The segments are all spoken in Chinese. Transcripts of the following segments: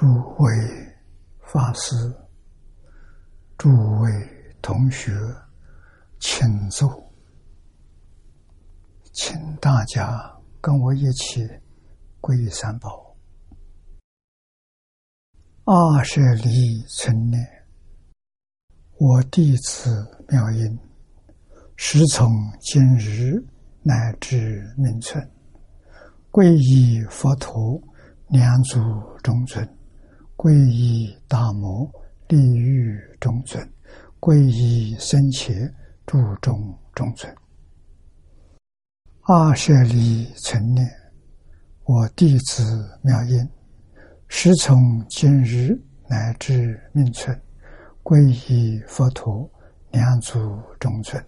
诸位法师、诸位同学，请坐，请大家跟我一起皈三宝。二舍离存念，我弟子妙音，时从今日乃至命存，皈依佛陀，两足中尊。皈依大摩利欲中尊，皈依僧伽注中中尊。二舍离存念，我弟子妙音，时从今日乃至命存，皈依佛陀两足中尊，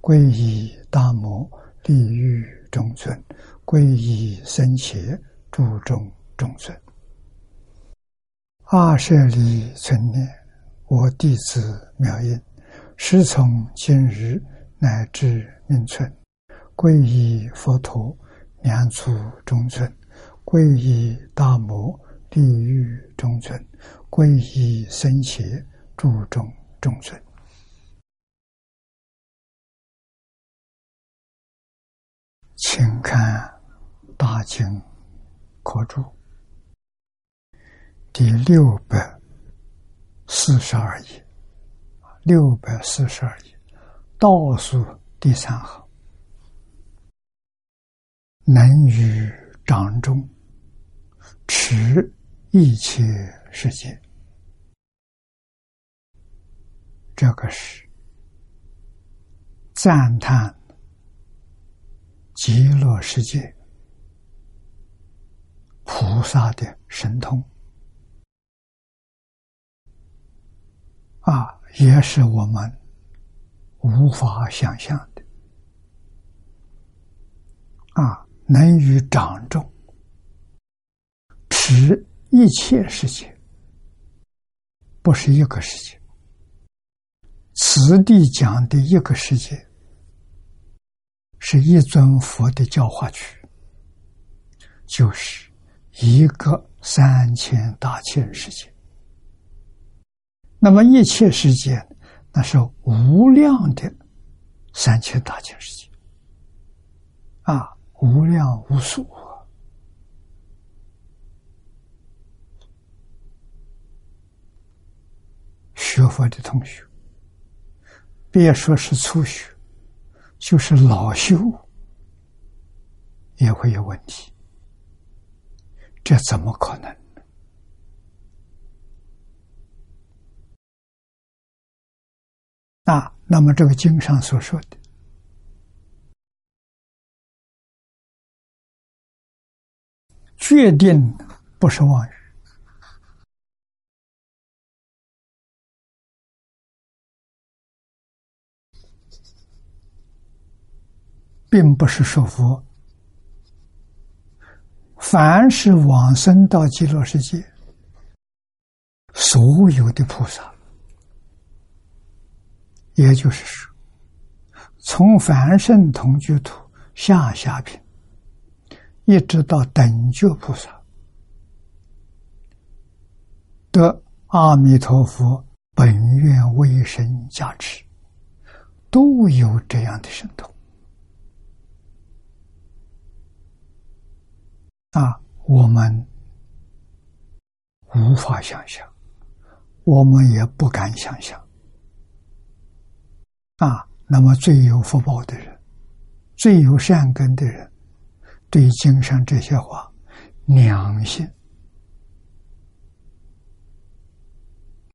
皈依大摩利欲中尊，皈依僧伽注中中尊。二舍离存念，我弟子妙音，师从今日乃至命存，皈依佛陀两足中尊，皈依大摩地狱中尊，皈依僧伽注中中尊。请看大经可注。第六百四十二页，六百四十二页，倒数第三行，能于掌中。持一切世界，这个是赞叹极乐世界菩萨的神通。啊，也是我们无法想象的。啊，能于掌中持一切世界，不是一个世界。此地讲的一个世界，是一尊佛的教化区，就是一个三千大千世界。那么一切世界，那是无量的三千大千世界，啊，无量无数。学佛的同学，别说是初学，就是老修，也会有问题。这怎么可能？啊，那么这个经上所说的，决定不是妄语，并不是说佛，凡是往生到极乐世界，所有的菩萨。也就是说，从凡圣同居土下下品，一直到等觉菩萨，得阿弥陀佛本愿威神加持，都有这样的神通。啊，我们无法想象，我们也不敢想象。啊，那么最有福报的人，最有善根的人，对经上这些话，良心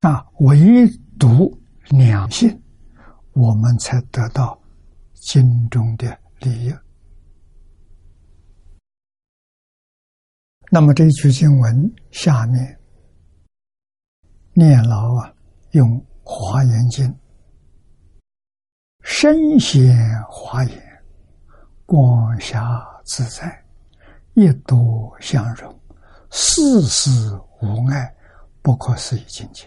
啊，唯独良心，我们才得到经中的利益。那么这一句经文下面，念老啊，用《华严经》。身显华严，光霞自在，一多相融，世事无碍，不可思议境界。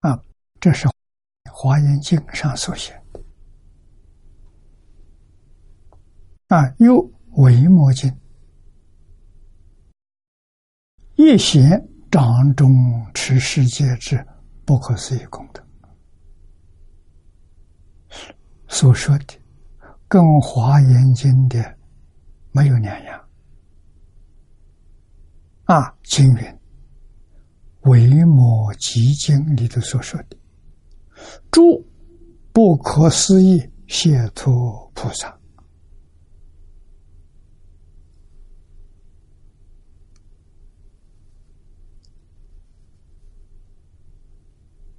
啊，这是《华严经》上所写的。啊，又《维摩经》一贤掌中持世界之不可思议功德。所说的，跟《华严经》的没有两样。啊，经云《维摩诘经》里头所说的，诸不可思议解脱菩萨，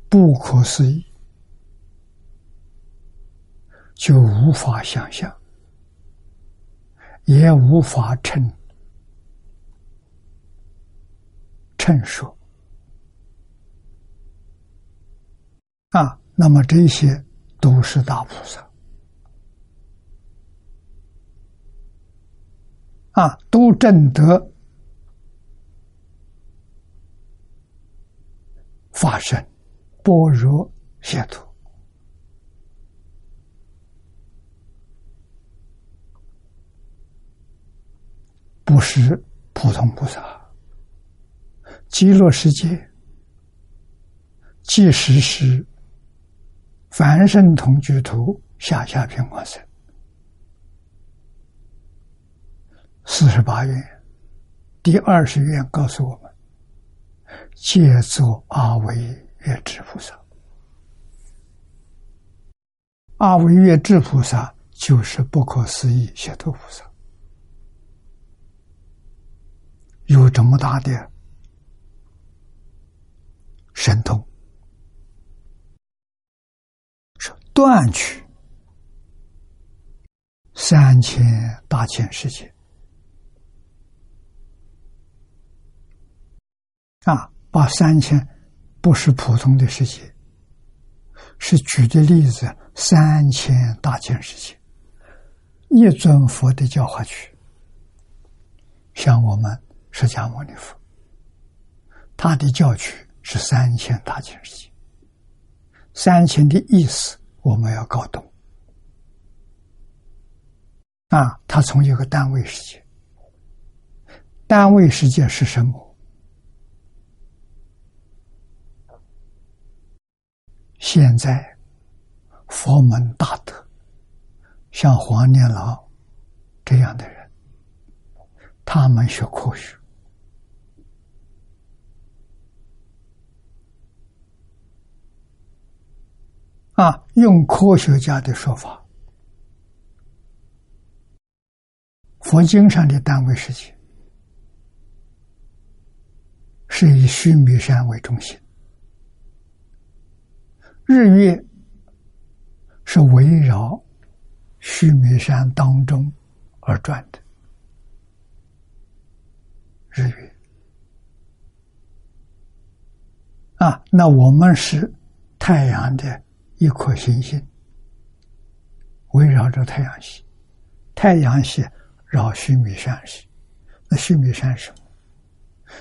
不可思议。就无法想象，也无法称称说啊。那么这些都是大菩萨啊，都证得法身般若解脱。不是普通菩萨，极乐世界即使是凡圣同居图下下品光色四十八愿，第二十愿告诉我们，借作阿惟越智菩萨，阿惟越智菩萨就是不可思议解脱菩萨。有这么大的神通，是断去三千大千世界啊！把三千不是普通的世界，是举的例子，三千大千世界，一尊佛的教化去，像我们。释迦牟尼佛，他的教区是三千大千世界。三千的意思我们要搞懂啊！他从一个单位世界，单位世界是什么？现在佛门大德，像黄念老这样的人，他们学科学。啊，用科学家的说法，佛经上的单位世界是以须弥山为中心，日月是围绕须弥山当中而转的，日月啊，那我们是太阳的。一颗行星围绕着太阳系，太阳系绕须弥山系，那须弥山什么？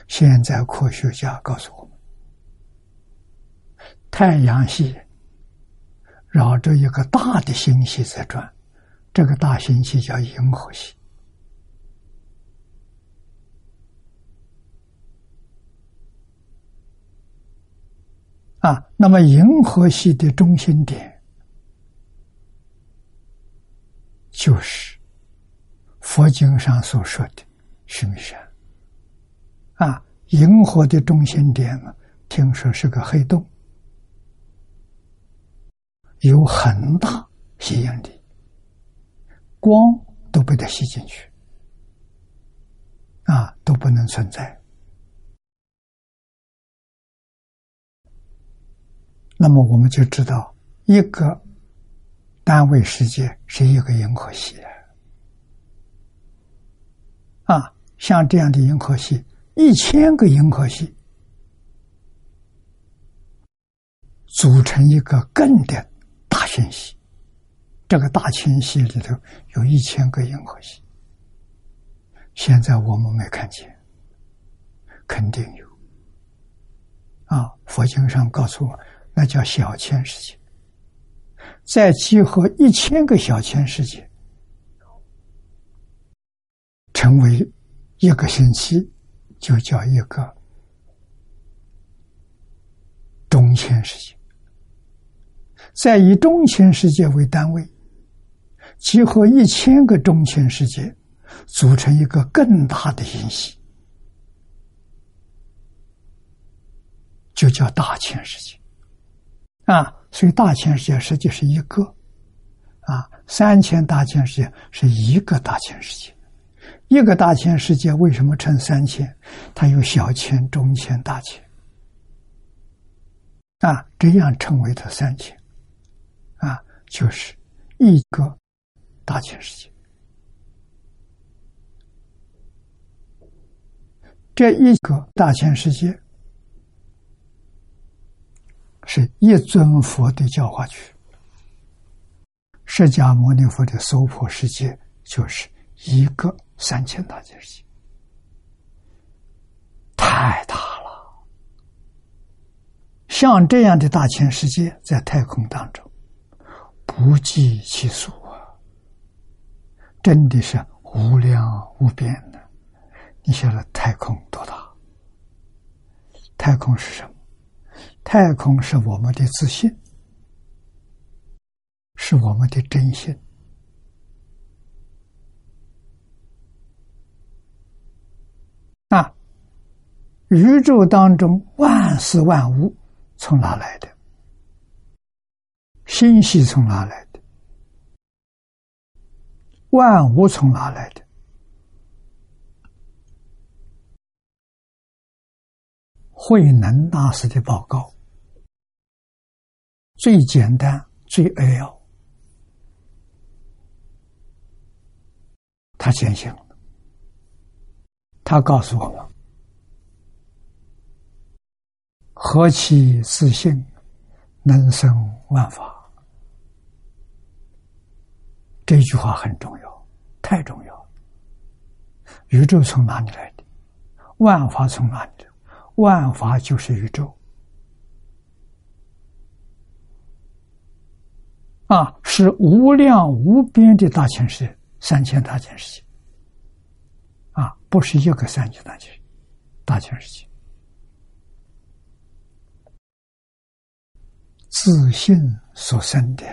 现在科学家告诉我们，太阳系绕着一个大的星系在转，这个大星系叫银河系。啊，那么银河系的中心点就是佛经上所说的须弥山。啊，银河的中心点呢，听说是个黑洞，有很大吸引力，光都被它吸进去，啊，都不能存在。那么我们就知道，一个单位世界是一个银河系啊，像这样的银河系，一千个银河系组成一个更的大星系，这个大星系里头有一千个银河系，现在我们没看见，肯定有啊！佛经上告诉我。那叫小千世界，再集合一千个小千世界，成为一个星期，就叫一个中千世界。再以中千世界为单位，集合一千个中千世界，组成一个更大的星系，就叫大千世界。啊，所以大千世界实际是一个，啊，三千大千世界是一个大千世界。一个大千世界为什么称三千？它有小千、中千、大千，啊，这样称为的三千。啊，就是一个大千世界，这一个大千世界是一尊佛的教化区，释迦牟尼佛的娑婆世界就是一个三千大千世界，太大了。像这样的大千世界，在太空当中。不计其数啊！真的是无量无边的。你晓得太空多大？太空是什么？太空是我们的自信，是我们的真心那！宇宙当中万事万物从哪来的？星系从哪来的？万物从哪来的？慧能大师的报告最简单、最扼要，他坚信了。他告诉我们：“何其自信，能生万法。”这句话很重要，太重要。宇宙从哪里来的？万法从哪里？万法就是宇宙啊，是无量无边的大千世界，三千大千世界。啊，不是一个三千大千大千世界，自信所生的。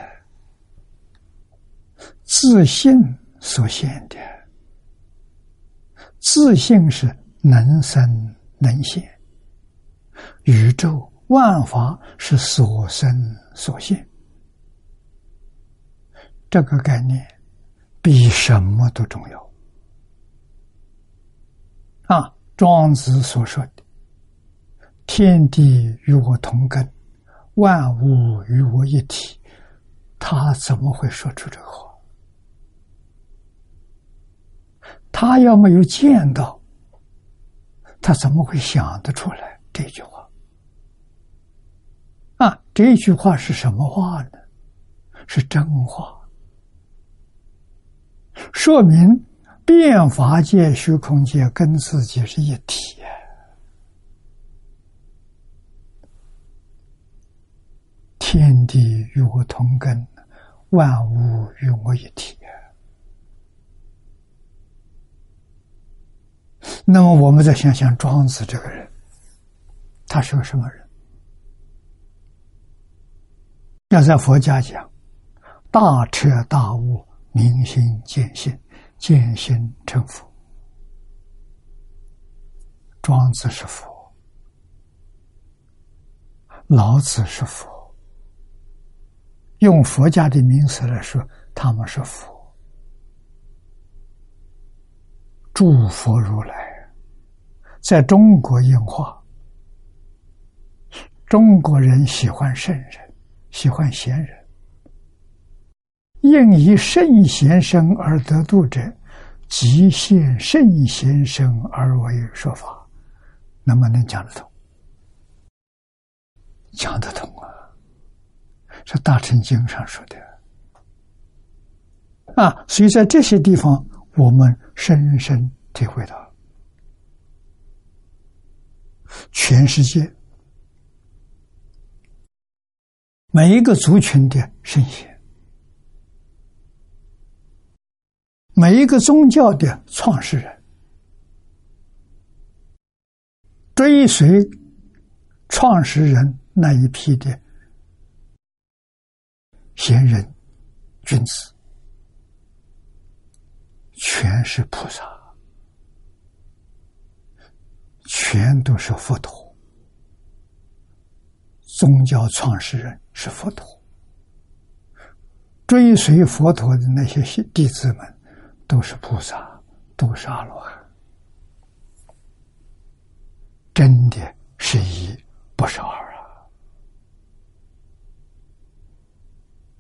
自信所现的，自信是能生能现，宇宙万法是所生所现，这个概念比什么都重要。啊，庄子所说的“天地与我同根，万物与我一体”，他怎么会说出这个话？他要没有见到，他怎么会想得出来这句话？啊，这句话是什么话呢？是真话，说明变法界、虚空界跟自己是一体。天地与我同根，万物与我一体。那么，我们再想想庄子这个人，他是个什么人？要在佛家讲，大彻大悟、明心见性、见性成佛。庄子是佛，老子是佛，用佛家的名词来说，他们是佛。诸佛如来。在中国演化，中国人喜欢圣人，喜欢贤人。应以圣贤生而得度者，即现圣贤生而为说法，能不能讲得通？讲得通啊！是《大乘经》上说的啊，所以在这些地方，我们深深体会到。全世界每一个族群的圣贤，每一个宗教的创始人，追随创始人那一批的贤人君子，全是菩萨，全都是佛陀。宗教创始人是佛陀，追随佛陀的那些弟子们都是菩萨，都是阿罗汉。真的是一不是二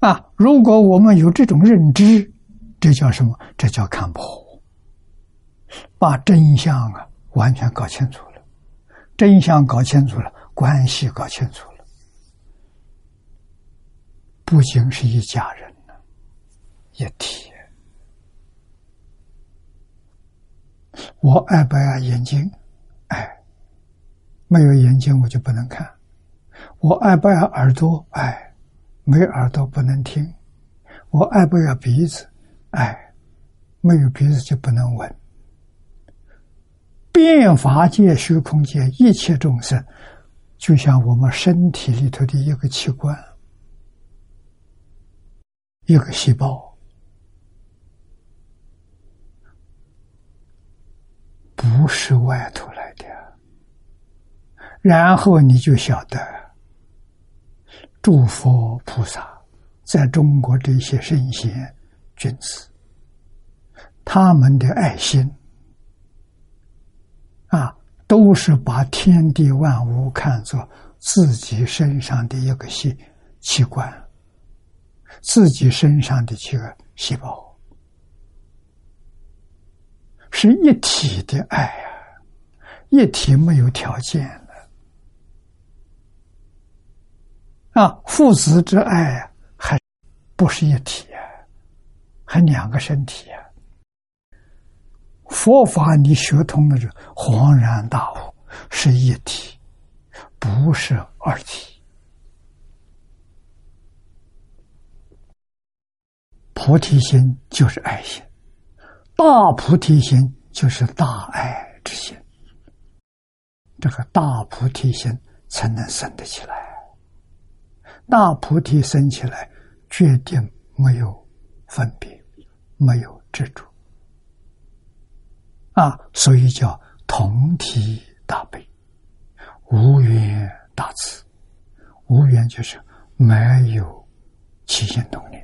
啊！啊，如果我们有这种认知，这叫什么？这叫看破，把真相啊完全搞清楚了，真相搞清楚了，关系搞清楚了，不仅是一家人了，一体。我爱不爱眼睛？爱。没有眼睛，我就不能看。我爱不爱耳朵？爱，没耳朵不能听。我爱不爱鼻子？爱，没有鼻子就不能闻。变法界、虚空界一切众生，就像我们身体里头的一个器官，一个细胞，不是外头来的。然后你就晓得，诸佛菩萨在中国这些圣贤君子，他们的爱心啊，都是把天地万物看作自己身上的一个器器官，自己身上的这个细胞，是一体的爱啊，一体没有条件。啊，父子之爱还不是一体啊，还两个身体啊。佛法你学通了，就恍然大悟，是一体，不是二体。菩提心就是爱心，大菩提心就是大爱之心，这个大菩提心才能生得起来。大菩提生起来，决定没有分别，没有执着啊，所以叫同体大悲，无缘大慈。无缘就是没有起心动念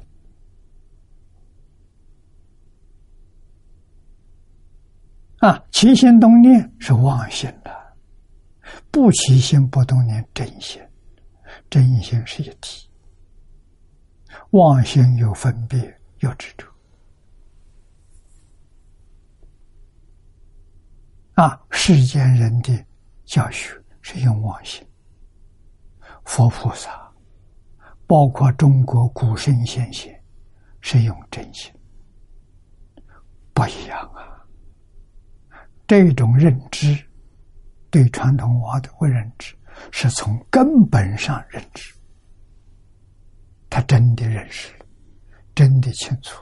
啊，起心动念是妄心的，不起心不动念真心。真心是一体，妄心有分别，有执着。啊，世间人的教学是用妄心，佛菩萨，包括中国古圣先贤，是用真心，不一样啊。这种认知，对传统文化的不认知。是从根本上认知，他真的认识了，真的清楚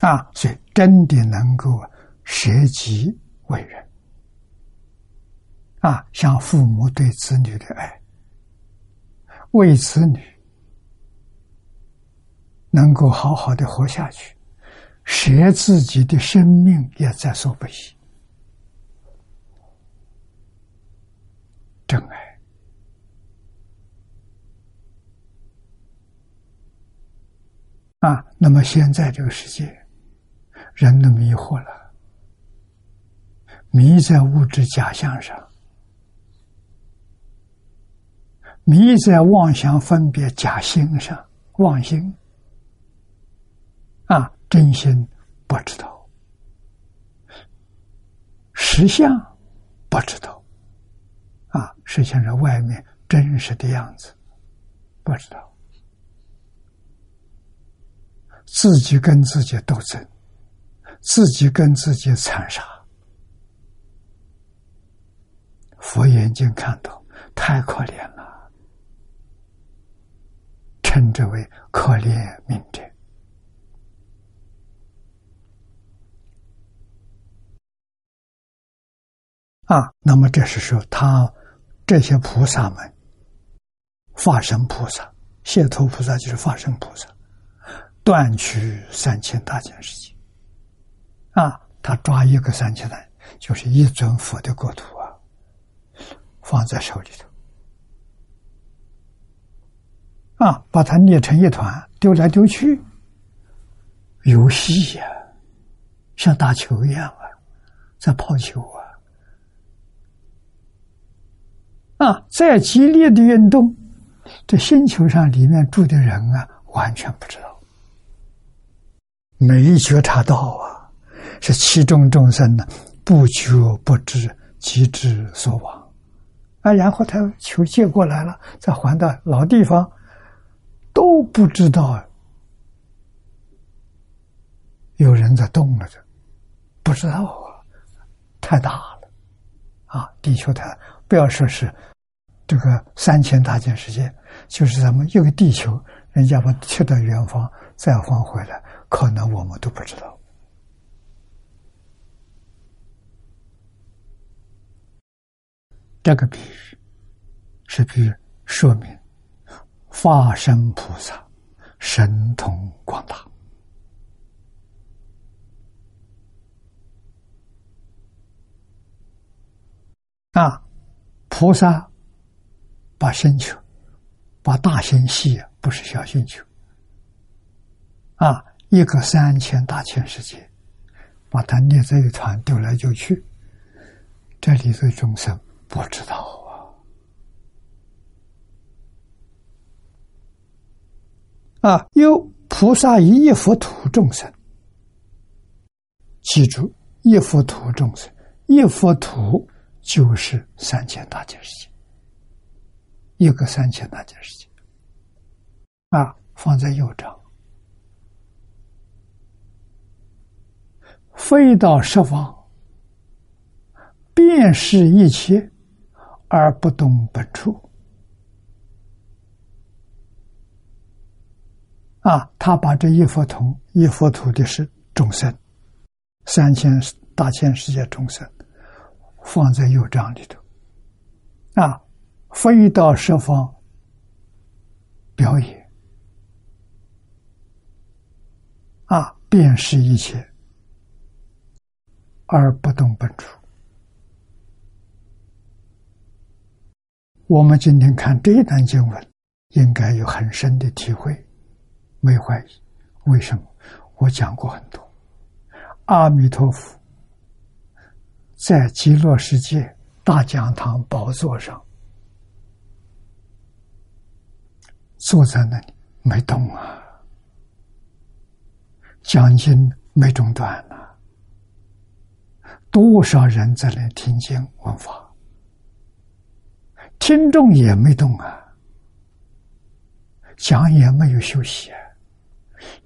了，啊，所以真的能够舍己为人，啊，像父母对子女的爱，为子女能够好好的活下去，舍自己的生命也在所不惜。真爱啊！那么现在这个世界，人都迷惑了，迷在物质假象上，迷在妄想分别假心上，妄心啊，真心不知道，实相不知道。啊，实现在外面真实的样子，不知道，自己跟自己斗争，自己跟自己残杀。佛眼睛看到，太可怜了，称之为可怜命者。啊，那么这是说他这些菩萨们，化身菩萨、解脱菩萨就是化身菩萨，断取三千大千世界。啊，他抓一个三千大，就是一尊佛的国土啊，放在手里头。啊，把它捏成一团，丢来丢去，游戏呀，像打球一样啊，在抛球啊，啊，再激烈的运动，这星球上里面住的人啊，完全不知道，没觉察到啊，是其中众生呢，不觉不知，即之所往，啊，然后他球借过来了，再还到老地方。都不知道有人在动了，这不知道啊，太大了啊！地球太不要说是这个三千大千世界，就是咱们一个地球，人家把切到远方再还回来，可能我们都不知道。这个比喻是比喻说明。化身菩萨神通广大啊！菩萨把星球，把大星系不是小星球啊，一个三千大千世界，把它捏在一团，丢来丢去，这里的众生不知道。啊！有菩萨以一佛土众生，记住，一佛土众生，一佛土就是三千大千世界，一个三千大千世界。啊，放在右掌，飞到十方，遍视一切，而不动本处。啊，他把这一佛同一佛土的是众生，三千大千世界众生，放在右掌里头，啊，飞到十方表演，啊，辨识一切而不动本处。我们今天看这一段经文，应该有很深的体会。没怀疑，为什么？我讲过很多。阿弥陀佛在极乐世界大讲堂宝座上坐在那里没动啊，讲经没中断呐，多少人在那听经闻法，听众也没动啊，讲也没有休息啊。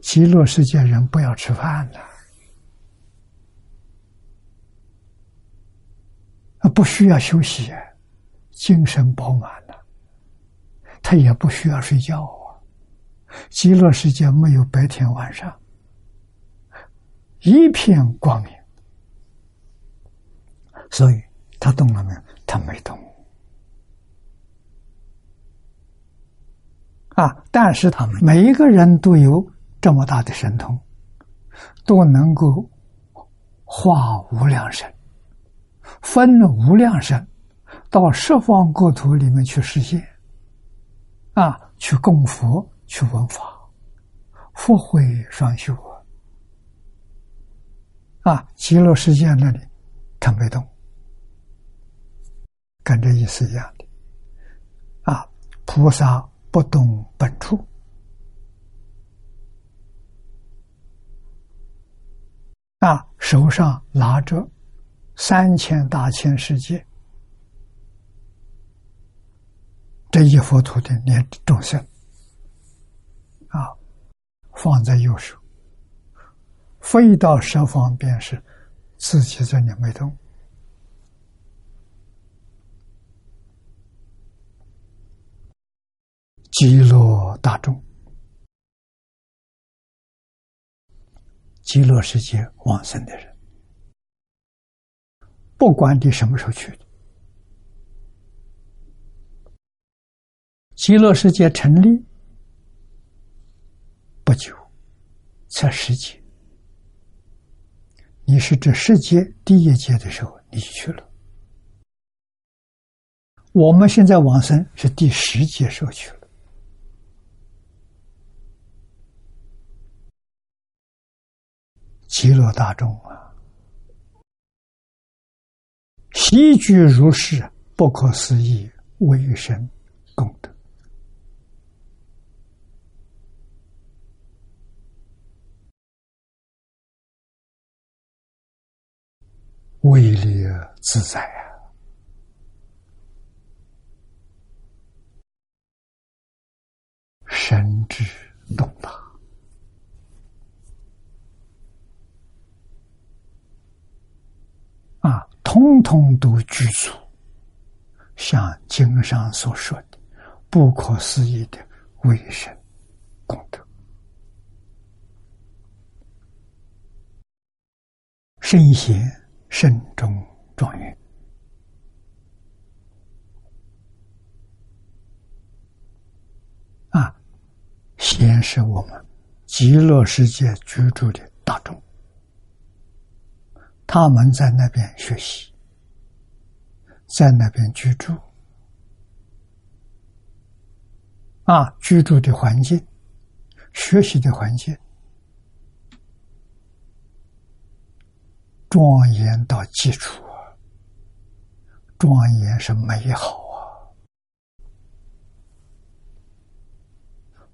极乐世界人不要吃饭了，不需要休息，精神饱满了，他也不需要睡觉啊。极乐世界没有白天晚上，一片光明，所以他动了没有？他没动。啊，但是他们每一个人都有。这么大的神通，都能够化无量身，分无量身，到十方国土里面去实现，啊，去供佛，去闻法，福慧双修啊！极乐世界那里，他没动，跟这意思一样的，啊，菩萨不动本处。啊，手上拿着三千大千世界。这一佛土的念众生，啊，放在右手，飞到十方便是自己在里没动，极乐大众。极乐世界往生的人，不管你什么时候去的。极乐世界成立不久，才十劫。你是这世界第一劫的时候，你去了。我们现在往生是第十劫时候去了。极乐大众啊，悉具如是不可思议威神功德，威力自在啊！神智动大。啊，通通都具足，像经上所说的不可思议的威神功德，圣贤慎终状元啊，先是我们极乐世界居住的大众。他们在那边学习，在那边居住，啊，居住的环境，学习的环境，庄严到基础啊，庄严是美好啊，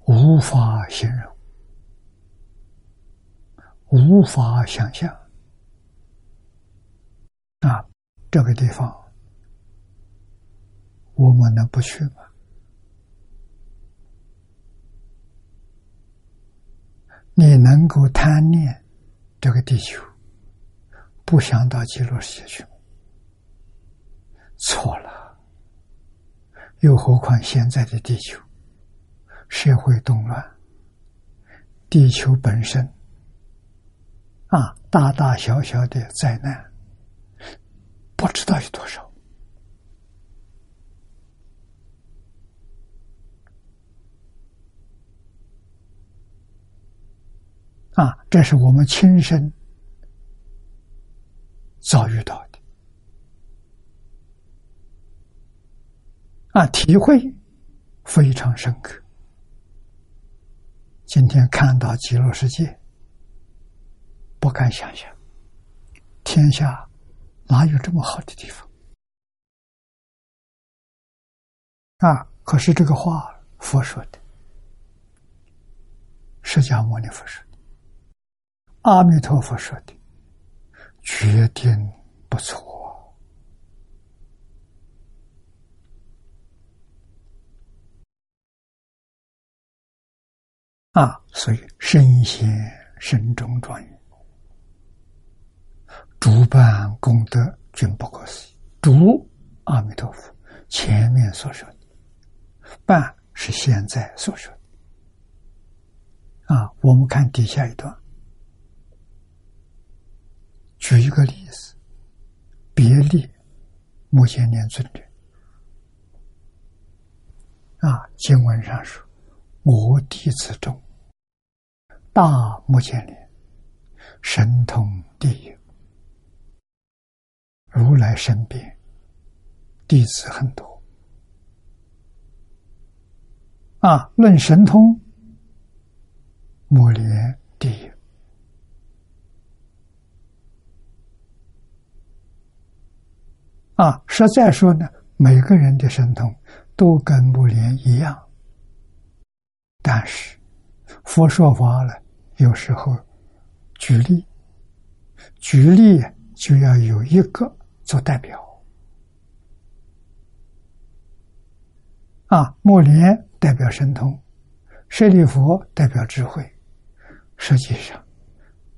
无法形容，无法想象。啊，这个地方我们能不去吗？你能够贪恋这个地球，不想到极乐世界去吗？错了。又何况现在的地球社会动乱，地球本身啊，大大小小的灾难。不知道有多少啊！这是我们亲身遭遇到的啊，体会非常深刻。今天看到极乐世界，不敢想象天下。哪有这么好的地方啊？可是这个话，佛说的，释迦牟尼佛说的，阿弥陀佛说的，决定不错啊！所以身先身中状元。主办功德均不可思议。主阿弥陀佛前面所说的，办是现在所说的。啊，我们看底下一段，举一个例子，别例目犍连尊者。啊，经文上说：“我弟子中，大目犍连，神通第一。”如来身边弟子很多啊，论神通，摩连第一啊。实在说呢，每个人的神通都跟摩连一样，但是佛说法了，有时候举例，举例就要有一个。做代表啊，莫连代表神通，舍利弗代表智慧。实际上，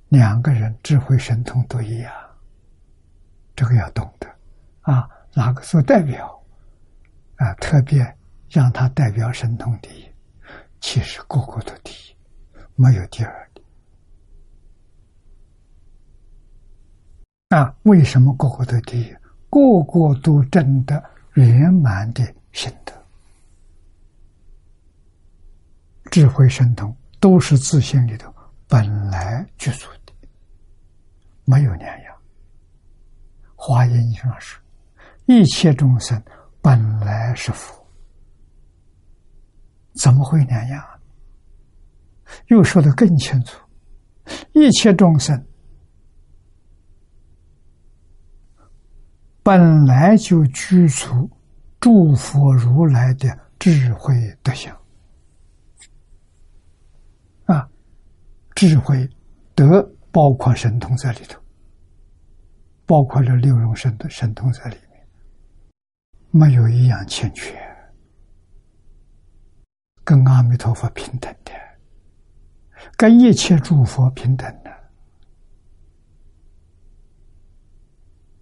两个人智慧神通都一样，这个要懂得啊。哪个做代表啊？特别让他代表神通第一，其实个个都第一，没有第二的啊，为什么个个都第一？个个都证得圆满的心得，智慧神通都是自信里头本来具足的，没有两样。华严经上说，一切众生本来是佛，怎么会两样？又说的更清楚，一切众生。本来就具足诸佛如来的智慧德相啊，智慧德包括神通在里头，包括了六种神的神通在里面，没有一样欠缺，跟阿弥陀佛平等的，跟一切诸佛平等的。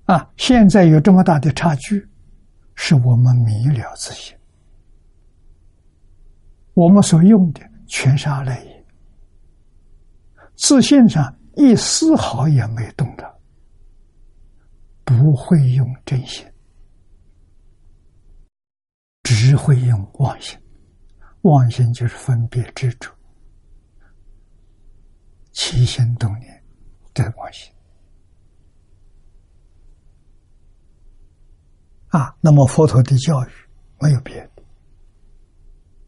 啊！现在有这么大的差距，是我们迷了自信。我们所用的全是阿赖耶，自信上一丝毫也没动的，不会用真心，只会用妄心。妄心就是分别执着，起心动念的妄心。啊，那么佛陀的教育没有别的，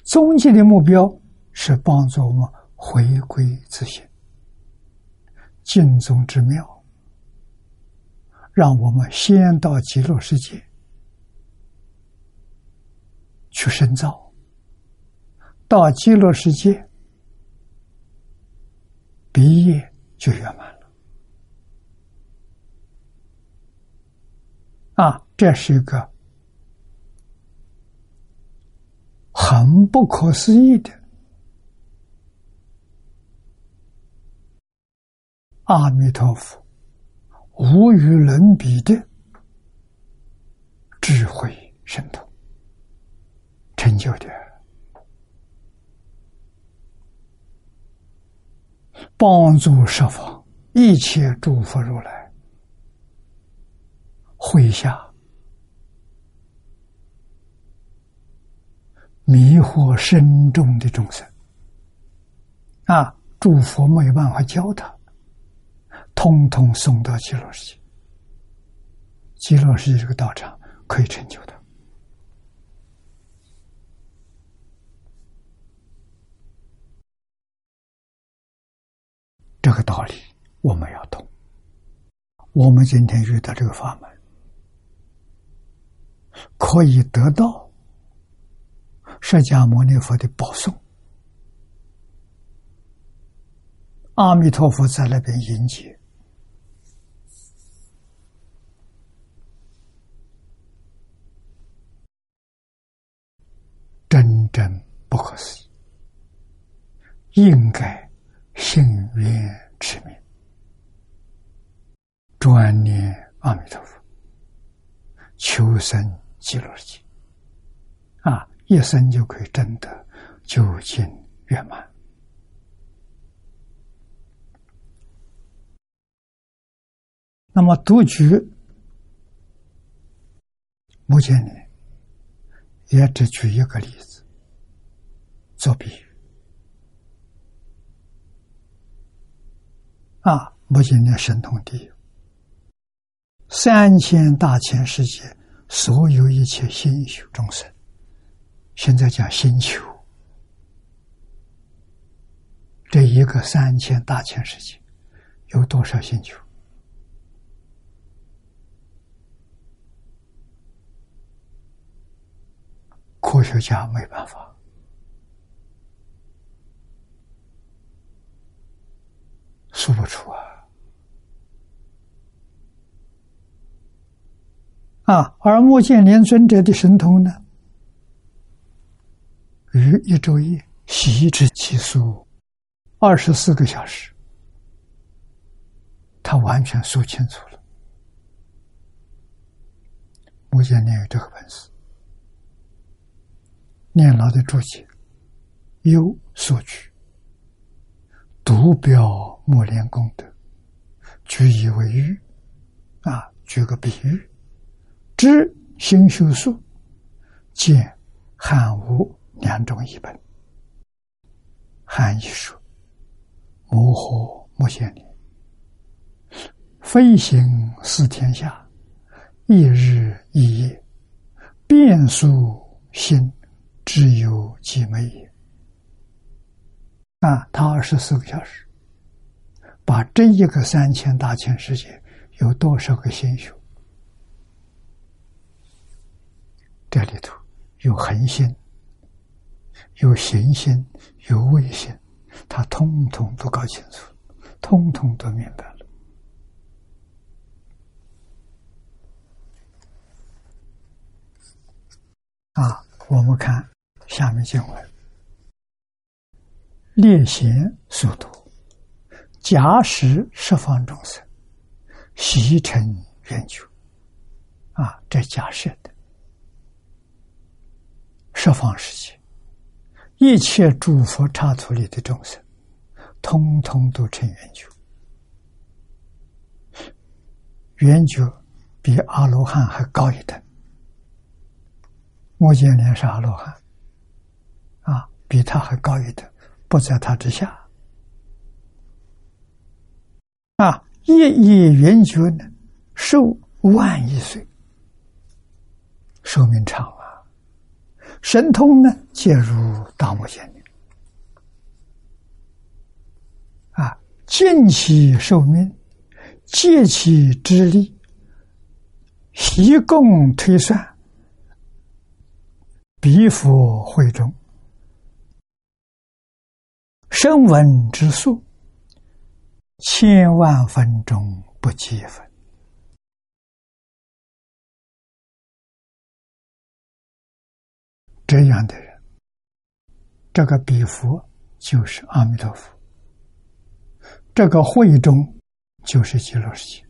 终极的目标是帮助我们回归自信，尽宗之妙，让我们先到极乐世界去深造，到极乐世界毕业就圆满了。啊。这是一个很不可思议的阿弥陀佛无与伦比的智慧神通成就的，帮助十方一切诸佛如来会下。迷惑深重的众生，啊，诸佛没有办法教他，通通送到极乐世界。极乐世界这个道场可以成就他。这个道理我们要懂。我们今天遇到这个法门，可以得到。释迦牟尼佛的保送，阿弥陀佛在那边迎接，真正不可思议，应该幸愿持名，专念阿弥陀佛，求生极乐世界，一生就可以证得究竟圆满。那么独居，目前呢，也只举一个例子做比喻。啊，目前的神通地，三千大千世界所有一切心修众生。现在讲星球，这一个三千大千世界有多少星球？科学家没办法数不出啊！啊，而目犍连尊者的神通呢？于一昼夜习之其数，二十四个小时，他完全说清楚了。目前念有这个本事，念老的注解有所取，独表莫连功德，举以为喻，啊，举个比喻，知心修素，见汉武两种译本。汉译说：“摩诃目犍连，飞行四天下，一日一夜，变数心，只有几枚也。”啊，他二十四个小时，把这一个三千大千世界有多少个星宿？这里头有恒心，有行星，有卫星，他通通都搞清楚，通通都明白了。啊，我们看下面经文。列贤速度，假使十方众生，习成圆觉，啊，这假设的十方世界，一切诸佛刹土里的众生，通通都成圆觉。圆觉比阿罗汉还高一等，目犍连是阿罗汉，啊，比他还高一等。不在他之下，啊！夜夜圆觉呢，寿万亿岁，寿命长！神通呢，介入大目犍连，啊！尽其寿命，借其之力，习共推算，彼佛会中。声闻之数，千万分钟不计分。这样的人，这个比佛就是阿弥陀佛，这个会中就是极乐世界。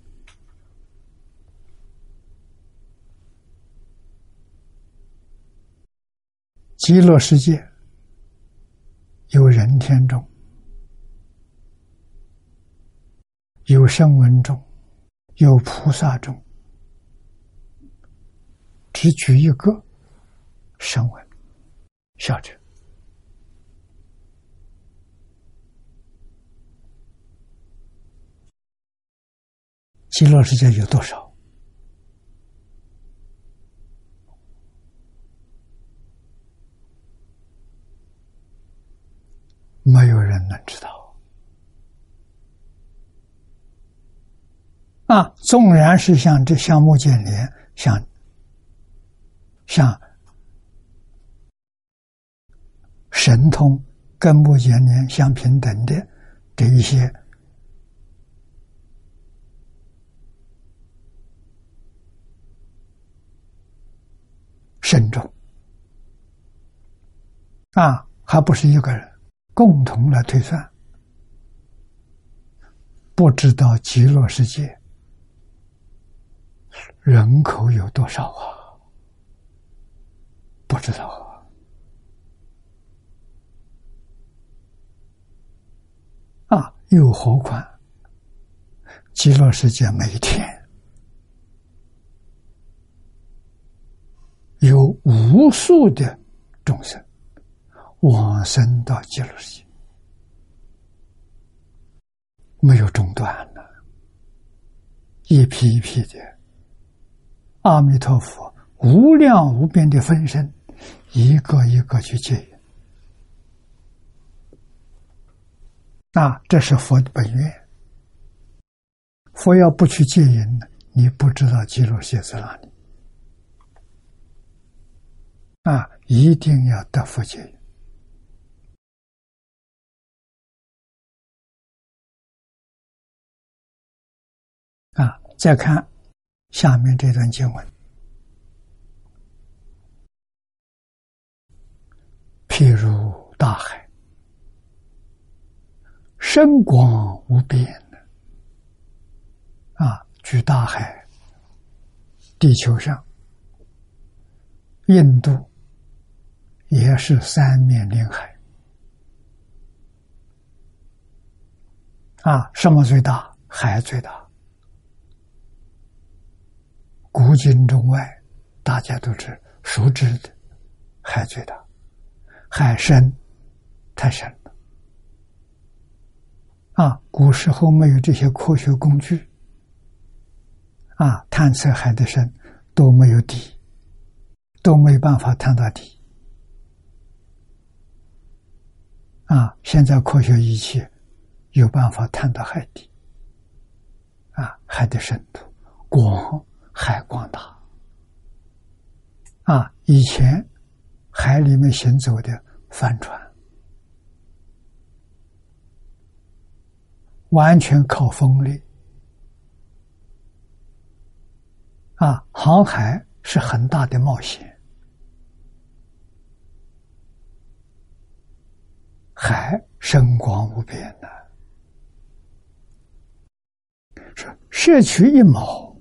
极乐世界。有人天中，有声闻中，有菩萨中，只举一个声闻，小者，极乐世界有多少？没有人能知道啊！纵然是像这像木犍连，像像神通跟目犍连相平等的这一些神众啊，还不是一个人。共同来推算，不知道极乐世界人口有多少啊？不知道啊！啊，又何况极乐世界每天有无数的众生。往生到极乐世界，没有中断了，一批一批的，阿弥陀佛无量无边的分身，一个一个去接引。那这是佛的本愿。佛要不去接引你不知道极乐世在哪里。啊，一定要得佛接引。啊！再看下面这段经文，譬如大海，深广无边的啊，举大海，地球上，印度也是三面临海。啊，什么最大？海最大。古今中外，大家都知熟知的海最大，海深太深了啊！古时候没有这些科学工具啊，探测海的深都没有底，都没办法探到底啊！现在科学仪器有办法探到海底啊，海的深度广。海广大啊！以前海里面行走的帆船，完全靠风力啊！航海是很大的冒险，海深广无边的，是摄取一毛。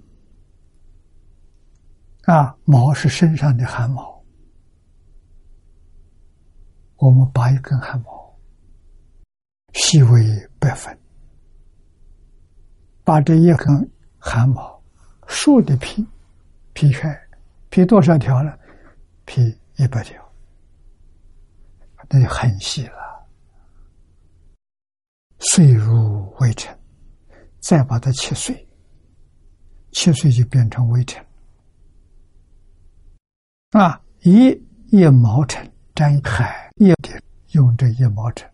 啊，毛是身上的汗毛，我们拔一根汗毛，细为百分，把这一根汗毛竖的劈劈开，劈多少条呢？劈一百条，那就很细了。碎入微尘，再把它切碎，切碎就变成微尘。啊，一一毛尘沾海一点，用这一毛尘，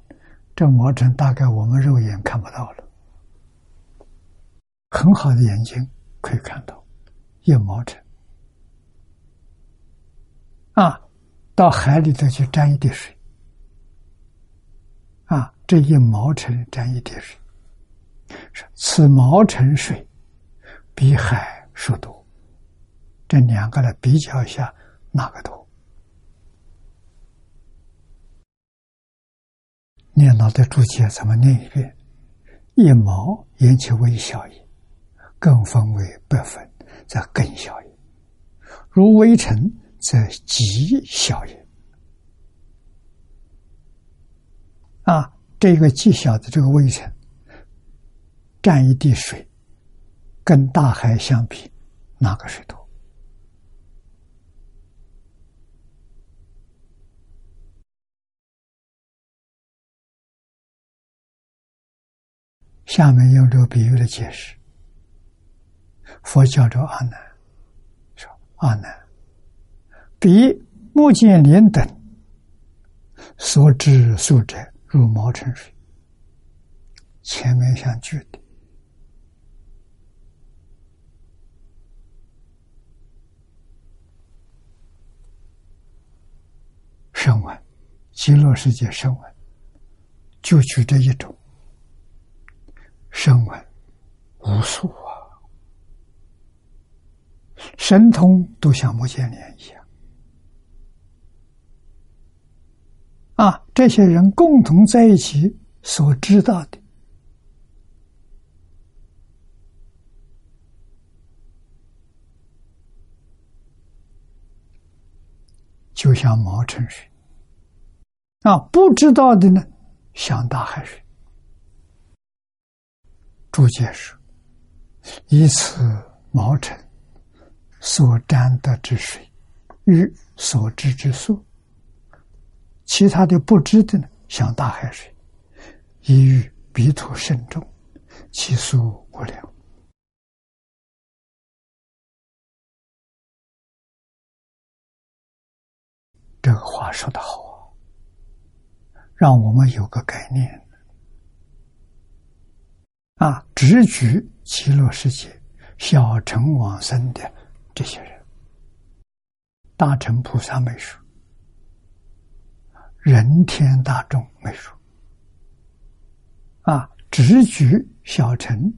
这毛尘大概我们肉眼看不到了，很好的眼睛可以看到一毛尘。啊，到海里头去沾一滴水，啊，这一毛尘沾一滴水，是此毛尘水比海数多，这两个来比较一下。哪个多？念老的注解怎么念一遍？一毛引起微小也，更分为百分，则更小也；如微尘，则极小也。啊，这个极小的这个微尘，占一滴水，跟大海相比，哪个水多？下面用这个比喻来解释，佛教着阿难说：“阿难，比目犍连等所知数者，如毛尘水。”前面相句的，声闻，极乐世界声闻，就举这一种。声闻无数，神通都像木犍连一样啊！这些人共同在一起所知道的，就像毛尘水啊；不知道的呢，像大海水。注解说：“以此毛尘所沾得之水，与所知之数，其他的不知的呢，像大海水，一遇彼土甚重，其数无量。”这个话说的好啊，让我们有个概念。啊，直举极乐世界小乘往生的这些人，大乘菩萨没说，人天大众没说。啊，直举小乘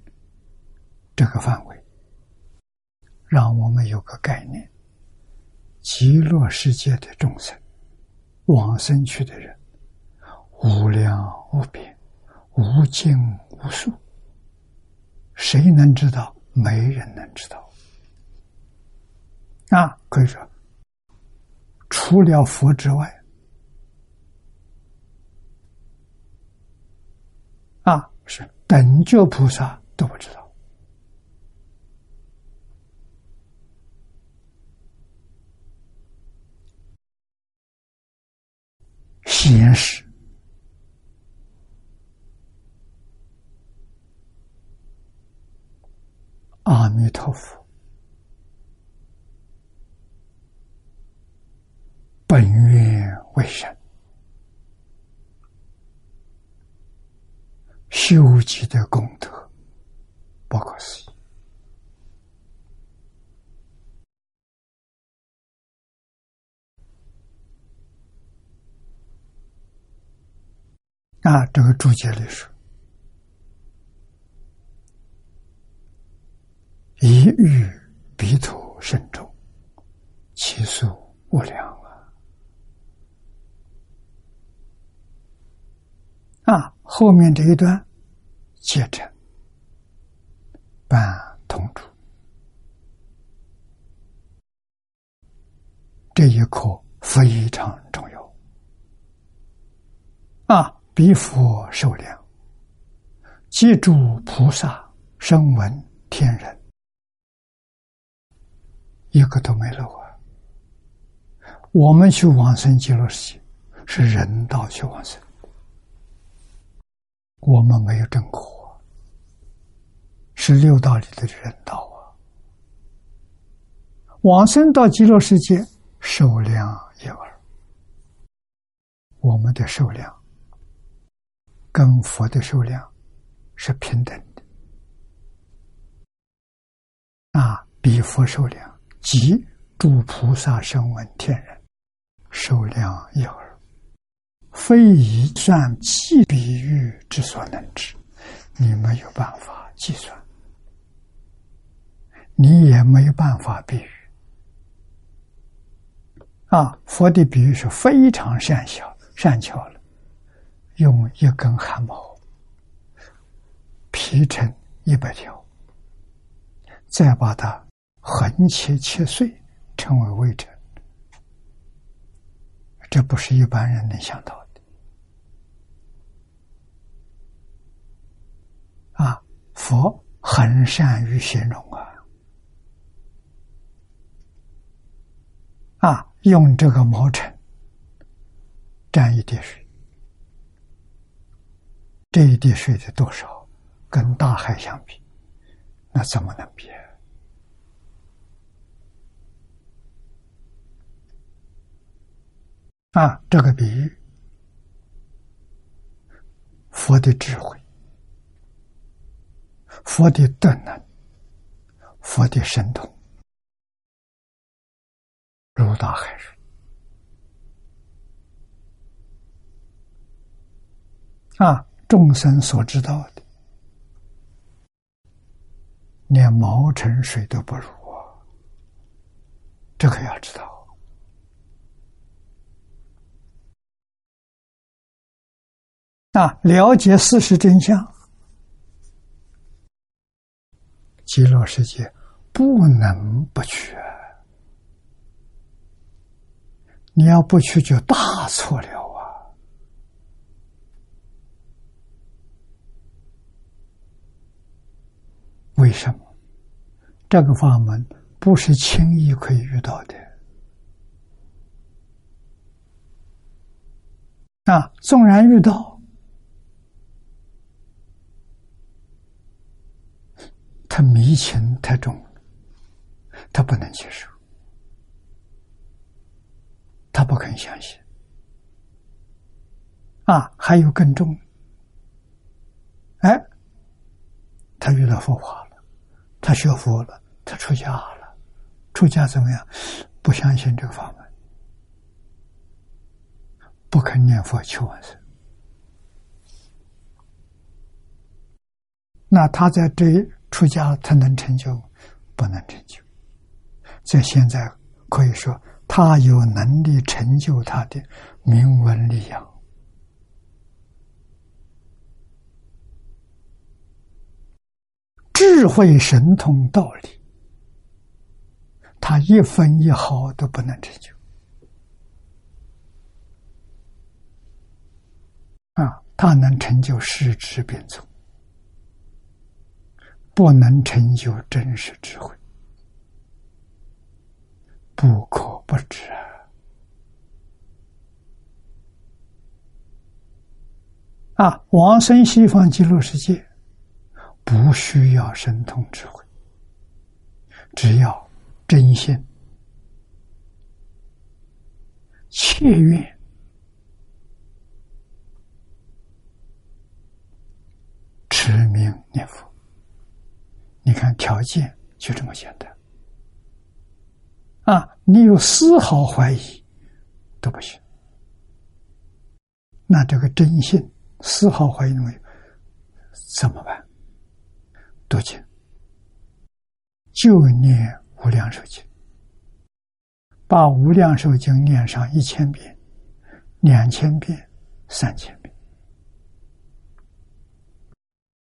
这个范围，让我们有个概念：极乐世界的众生往生去的人，无量无边，无尽无数。谁能知道？没人能知道。啊，可以说，除了佛之外，啊，是等觉菩萨都不知道。显示阿弥陀佛本愿为神，修集的功德不可思议。啊，这个注解里说：“一遇彼土甚重，其数无量啊！”，后面这一段接着办同主，这一课非常重要啊。彼佛受量，记住菩萨声闻天人，一个都没漏啊！我们去往生极乐世界，是人道去往生，我们没有正果，是六道里的人道啊！往生到极乐世界，受量一二，我们的受量。跟佛的数量是平等的啊！比佛受量即诸菩萨声闻天人数量一耳，非以算计比喻之所能知，你没有办法计算，你也没有办法比喻啊！佛的比喻是非常善巧善巧了。用一根汗毛劈成一百条，再把它横切切碎，成为微尘。这不是一般人能想到的。啊，佛很善于形容啊，啊，用这个毛尘沾一点水。这一滴水的多少，跟大海相比，那怎么能比？啊，这个比喻，佛的智慧，佛的德能，佛的神通，如大海水啊。众生所知道的，连毛尘水都不如啊！这个要知道啊！了解事实真相，极乐世界不能不去，你要不去就大错了啊。为什么这个法门不是轻易可以遇到的？啊，纵然遇到，他迷情太重，他不能接受，他不肯相信。啊，还有更重，哎，他遇到佛法了。他学佛了，他出家了，出家怎么样？不相信这个法门，不肯念佛求往生。那他在这出家，他能成就？不能成就。在现在可以说，他有能力成就他的名闻利养。智慧神通道理，他一分一毫都不能成就啊！他能成就世智变聪，不能成就真实智慧，不可不知啊！啊，往生西方极乐世界，不需要神通智慧，只要真心、切愿、持名念佛。你看条件就这么简单。啊，你有丝毫怀疑都不行。那这个真信。丝毫怀疑都没有，怎么办？读经，就念无量寿经，把无量寿经念上一千遍、两千遍、三千遍，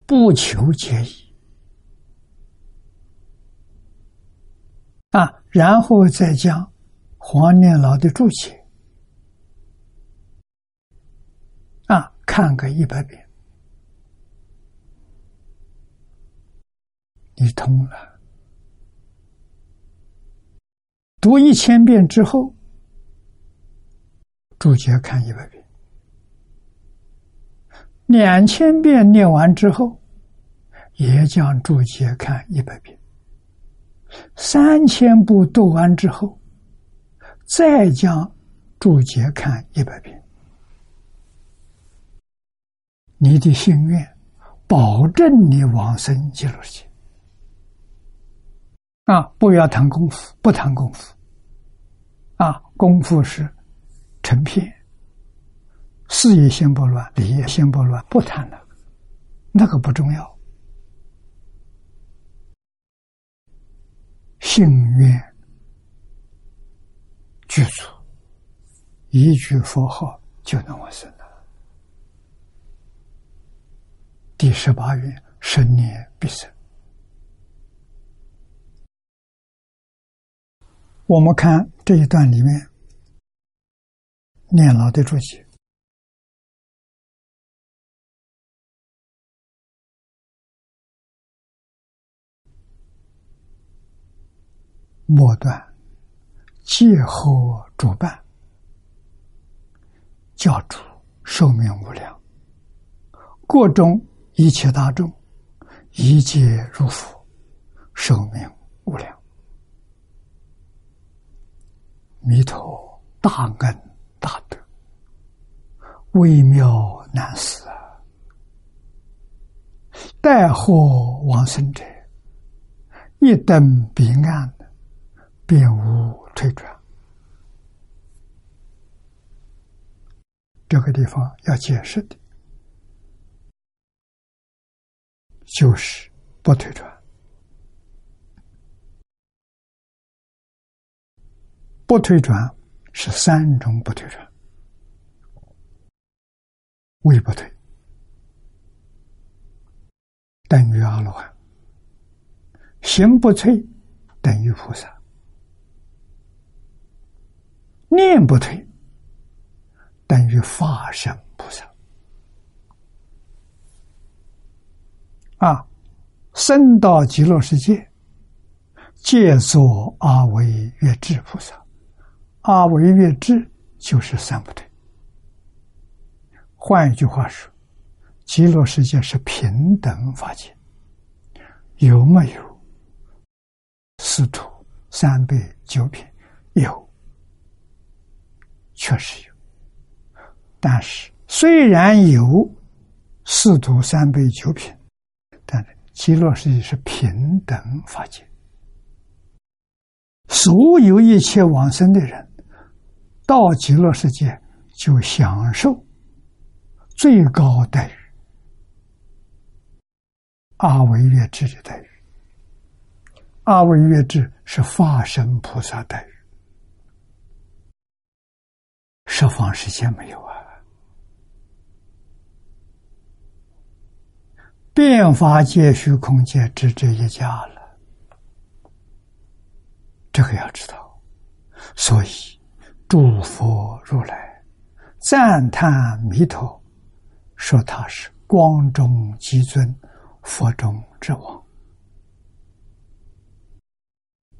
不求结义啊！然后再将黄念老的注解啊。看个一百遍，你通了。读一千遍之后，注解看一百遍，两千遍念完之后，也将注解看一百遍，三千部读完之后，再将注解看一百遍。你的心愿，保证你往生极乐世界。啊，不要谈功夫，不谈功夫。啊，功夫是成片，事业先不乱，理也先不乱，不谈了，那个不重要。心愿具足，一句佛号就能往生了。第十八愿，生念必生。我们看这一段里面，念老的注解，末段戒后主办，教主寿命无量，过中。一切大众，一皆入佛，寿命无量。弥陀大恩大德，微妙难思啊！待获往生者，一等彼岸，便无退转。这个地方要解释的。就是不退转，不退转是三种不退转：位不退，等于阿罗汉；行不退，等于菩萨；念不退，等于法身菩萨。啊，生到极乐世界，借作阿惟越智菩萨。阿惟越智就是三不退。换一句话说，极乐世界是平等法界，有没有四徒三辈九品？有，确实有。但是虽然有四土三辈九品。但是极乐世界是平等法界，所有一切往生的人，到极乐世界就享受最高待遇，阿惟越智的待遇。阿惟越智是化身菩萨待遇，十方世界没有啊。变法界、虚空界只这一家了，这个要知道。所以，诸佛如来赞叹弥陀，说他是光中极尊，佛中之王，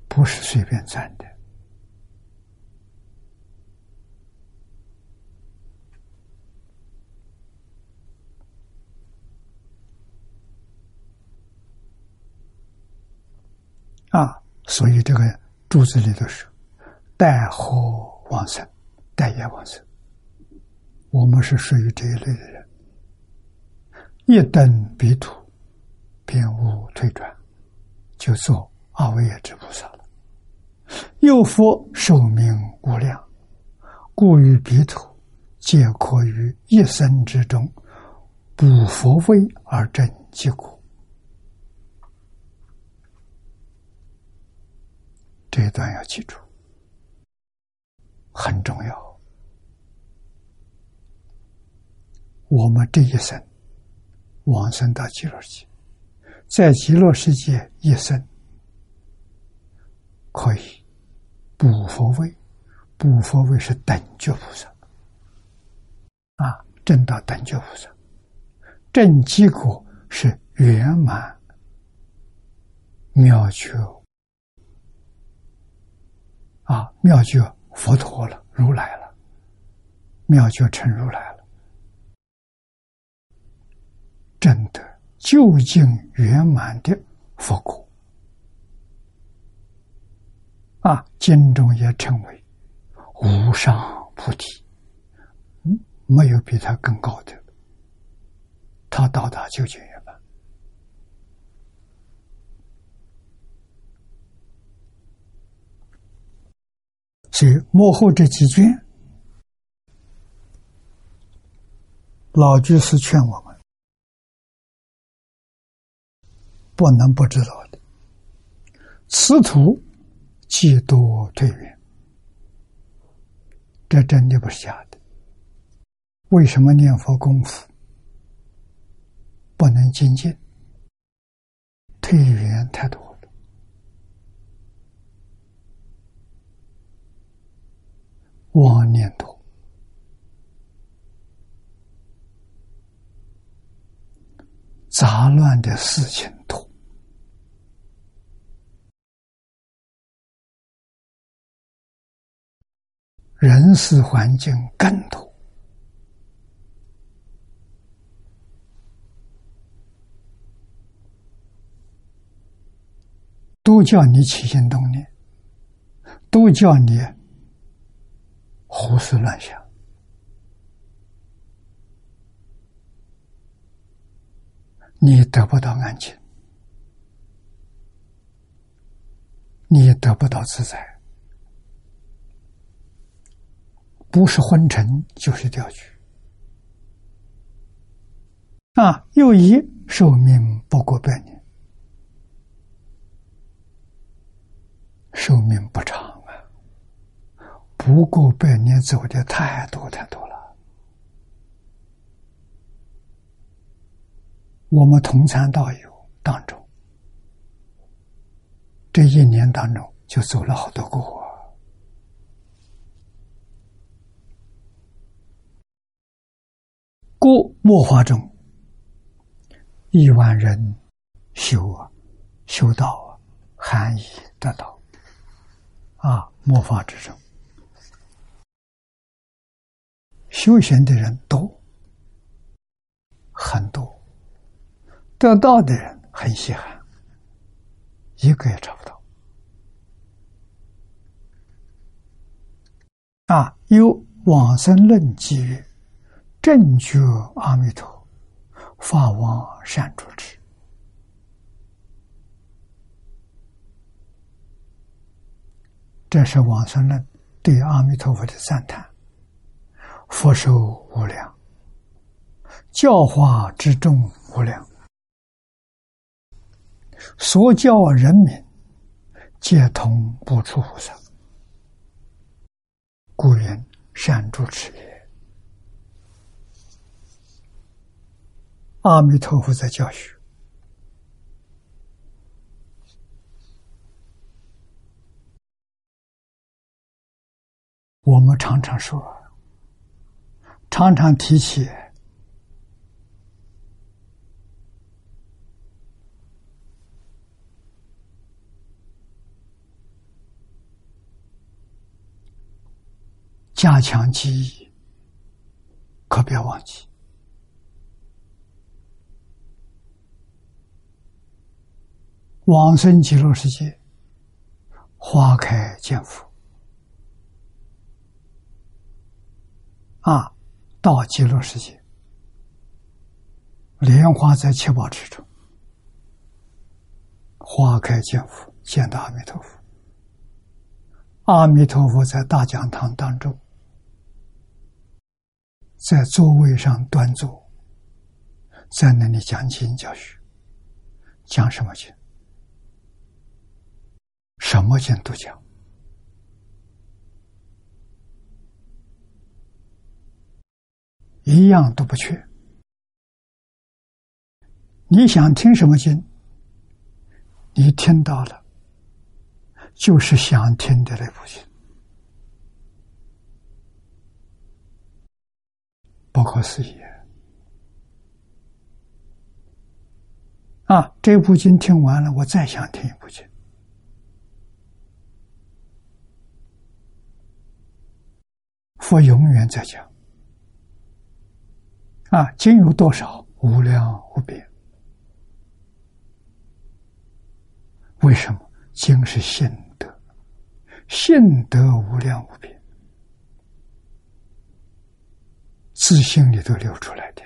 不是随便赞的。啊，所以这个柱子里头是带火往生，带业往生。我们是属于这一类的人，一登彼土，便无退转，就做阿惟耶之菩萨了。有佛寿命无量，故于彼土，皆可于一生之中，补佛位而证结果。这一段要记住，很重要。我们这一生往生到极乐世界，在极乐世界一生可以补佛位，补佛位是等觉菩萨啊，正到等觉菩萨，正结果是圆满妙觉啊，妙觉佛陀了，如来了，妙觉成如来了。真的究竟圆满的佛果。啊，经中也称为无上菩提，嗯，没有比他更高的，他到达究竟圆满。所以幕后这几卷，老居士劝我们。不能不知道的，此土既多退远，这真的不是假的。为什么念佛功夫不能精进？退远太多了，妄念多，杂乱的事情多。人事环境更多，都叫你起心动念，都叫你胡思乱想，你得不到安静，你也得不到自在。不是昏沉，就是掉去。啊，又一寿命不过百年，寿命不长，不过百年走的太多太多了。我们同参道友当中，这一年当中就走了好多个。故末法中，亿万人修啊，修道啊，含义得道啊。末法之中，修行的人多，很多，得道的人很稀罕，一个也找不到。啊，有往生论记曰。正觉阿弥陀，法王善主持。这是往生论对阿弥陀佛的赞叹。佛寿无量，教化之众无量，所教人民皆通不出菩萨，故云善主持也。阿弥陀佛在教学，我们常常说，常常提起加强记忆，可别忘记。往生极乐世界花开见佛。啊，到极乐世界，莲花在七宝池中，花开见佛，见到阿弥陀佛。阿弥陀佛在大讲堂当中，在座位上端坐，在那里讲经教学，讲什么经？什么经都讲。一样都不缺。你想听什么经，你听到了，就是想听的那部经，不可思议啊！这部经听完了，我再想听一部经，佛永远在讲。啊，经有多少？无量无边。为什么？经是信德，信德无量无边，自信里头流出来的。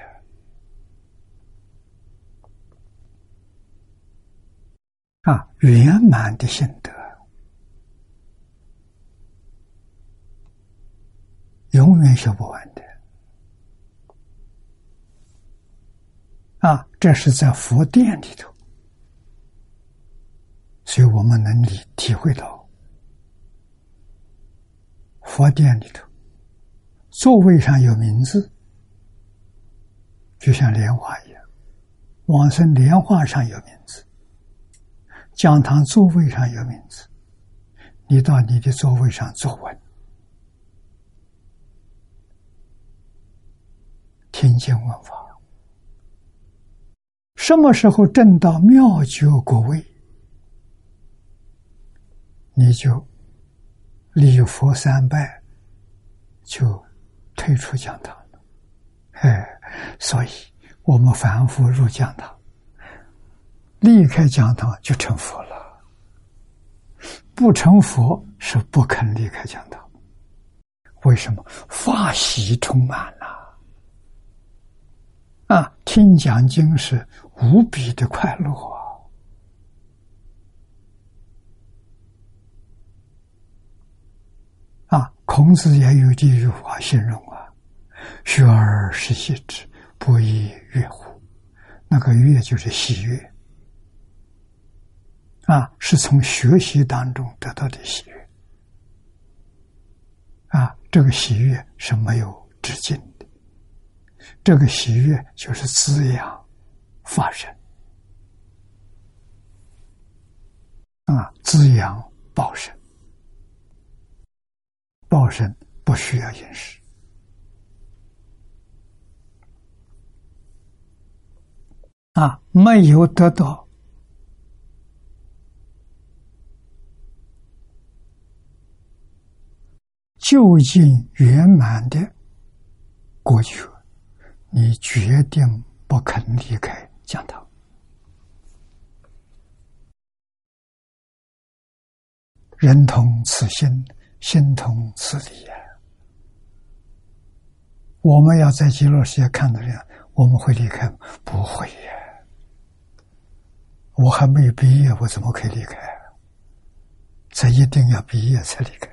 啊，圆满的心德，永远修不完的。啊，这是在佛殿里头，所以我们能理体会到，佛殿里头座位上有名字，就像莲花一样，往生莲花上有名字，讲堂座位上有名字，你到你的座位上坐稳，听经闻法。什么时候证到妙觉果位，你就礼佛三拜，就退出讲堂了。哎，所以我们凡夫入讲堂，离开讲堂就成佛了。不成佛是不肯离开讲堂。为什么？法喜充满了。啊，听讲经是。无比的快乐啊！啊孔子也有这句话形容啊：“学而时习之，不亦乐乎？”那个“乐”就是喜悦啊，是从学习当中得到的喜悦啊。这个喜悦是没有止境的，这个喜悦就是滋养。发生。啊，滋养报生，报身不需要饮食。啊，没有得到究竟圆满的过去，你决定不肯离开。讲到，人同此心，心同此理啊！我们要在极乐世界看到这样，我们会离开吗？不会呀！我还没有毕业，我怎么可以离开？这一定要毕业才离开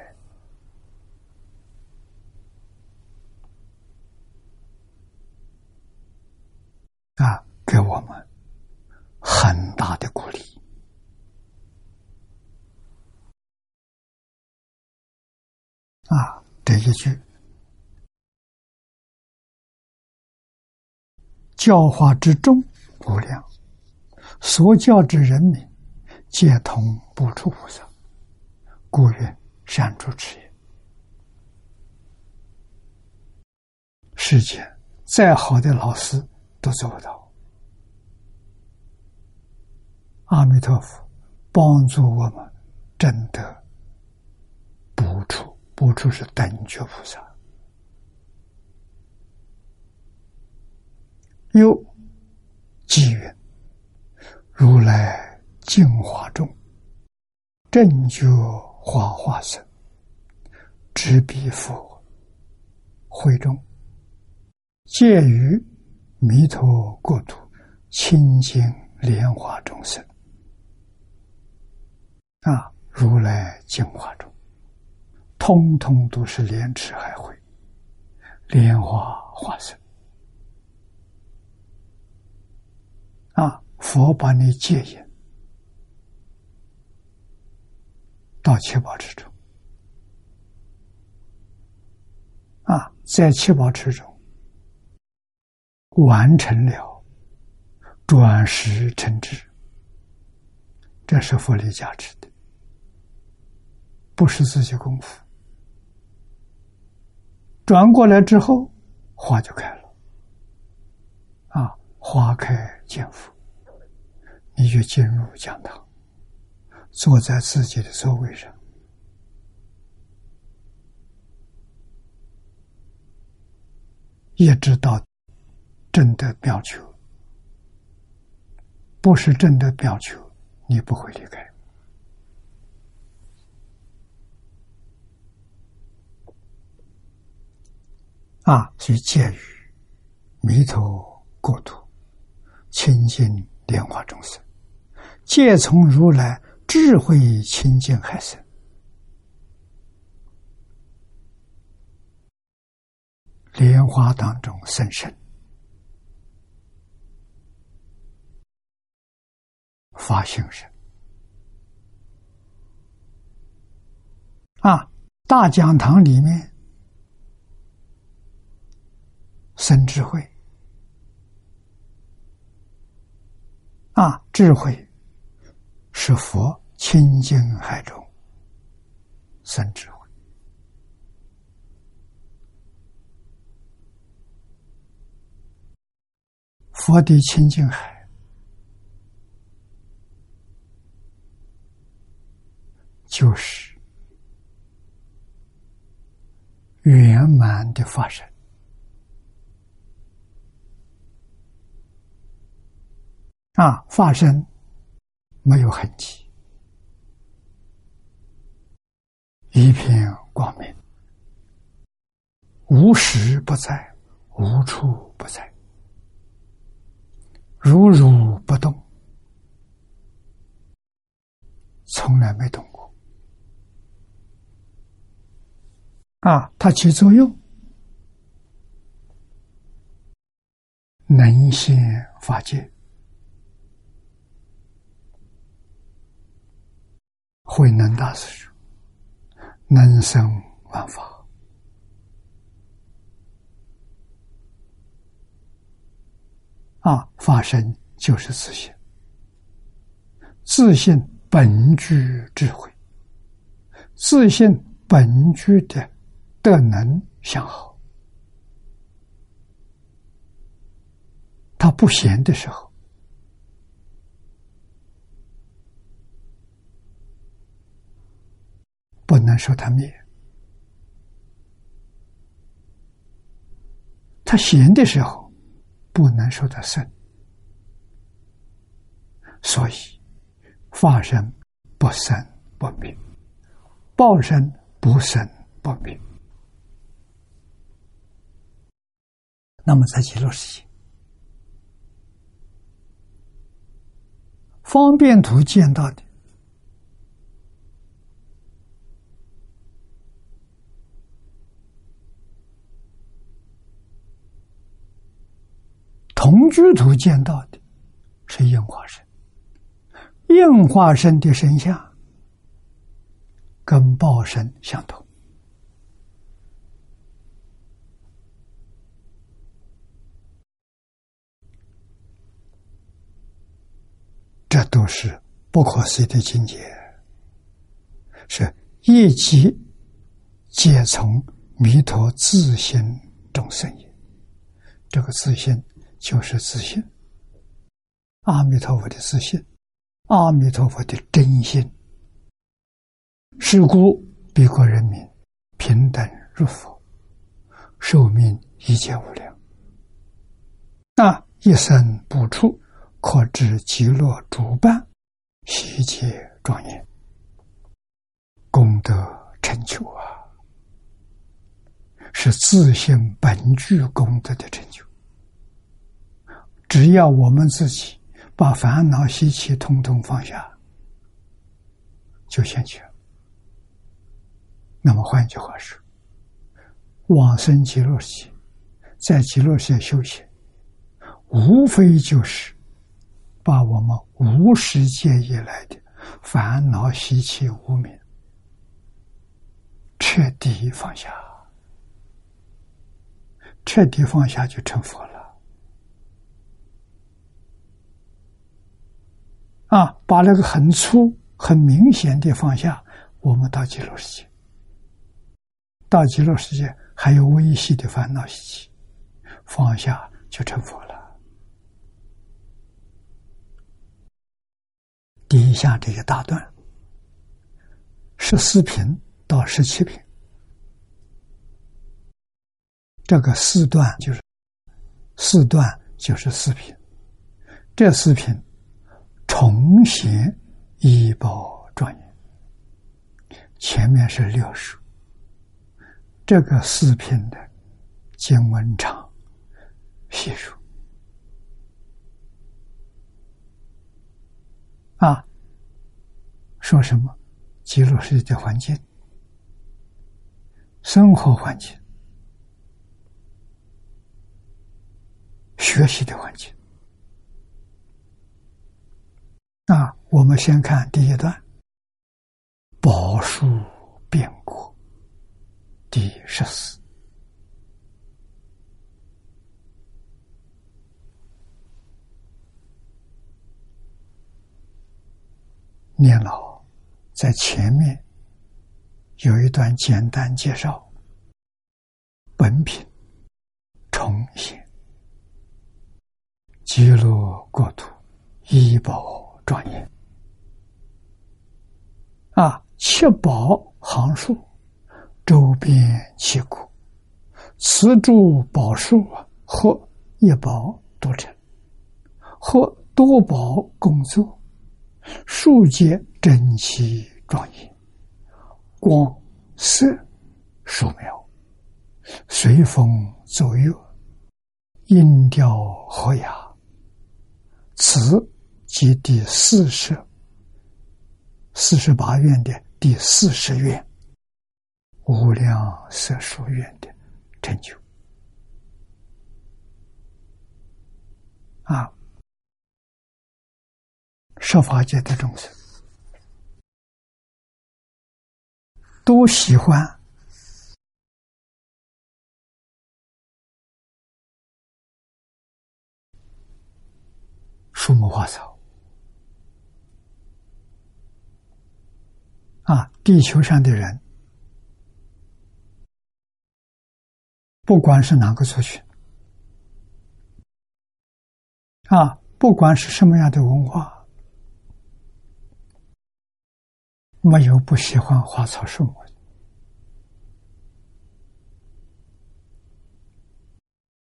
啊！给我们很大的鼓励啊！这一句教化之众无量，所教之人民皆同不出菩萨，故曰善主持也。世间再好的老师都做不到。阿弥陀佛，帮助我们真得不处，不处是等觉菩萨。又机缘，如来净化中，正觉化化身，执彼佛会中，介于弥陀国土清净莲花众生。啊，如来净化中，通通都是莲池海会，莲花化身。啊，佛把你戒引到七宝池中，啊，在七宝池中完成了转世成智，这是佛力加持的。不是自己功夫，转过来之后，花就开了。啊，花开见佛，你就进入讲堂，坐在自己的座位上，一直到正的表求，不是正的表求，你不会离开。啊，是介于弥陀国土清净莲花众生，皆从如来智慧清净海生，莲花当中生生发性生啊，大讲堂里面。生智慧啊！智慧是佛清净海中生智慧，佛的清净海就是圆满的发生。啊，发生没有痕迹，一片光明，无时不在，无处不在，如如不动，从来没动过。啊，它起作用，能现法界。慧能大师说：“能生万法。啊，法身就是自信，自信本具智慧，自信本具的德能相好，他不闲的时候。”不能说他灭，他闲的时候不能说他生，所以法身不生不灭，报身不生不灭。那么在极乐世界，方便图见到的。同居图见到的是应化身，应化身的身相跟报身相同，这都是不可思议的境界，是一即皆从弥陀自心中生也。这个自心。就是自信，阿弥陀佛的自信，阿弥陀佛的真心。是故，彼国人民平等如佛，寿命一切无量。那一生不出，可知极乐诸般悉皆庄严，功德成就啊，是自信本具功德的成就。只要我们自己把烦恼习气统统放下，就现前。那么换句话说，往生极乐世界，在极乐世界修行，无非就是把我们无始界以来的烦恼习气无明彻底放下，彻底放下就成佛了。啊，把那个很粗、很明显的放下，我们到极乐世界，到极乐世界还有微细的烦恼习气，放下就成佛了。底下这一大段，十四品到十七品，这个四段就是四段就是四品，这四品。重显医保状元，前面是六书，这个四篇的经文长细数啊，说什么？记录世界的环境、生活环境、学习的环境。那我们先看第一段，宝树变故第十四。念老在前面有一段简单介绍，本品重现极乐国土医宝。庄严啊！七宝行树，周边七股，此诸宝树啊，或一宝多成，或多宝共作，树皆整齐庄严，光色树苗，随风左右，音调和雅，此。即第四十、四十八愿的第四十愿，无量色数愿的成就啊！设法界的众生都喜欢树木花草。啊，地球上的人，不管是哪个族群，啊，不管是什么样的文化，没有不喜欢花草树木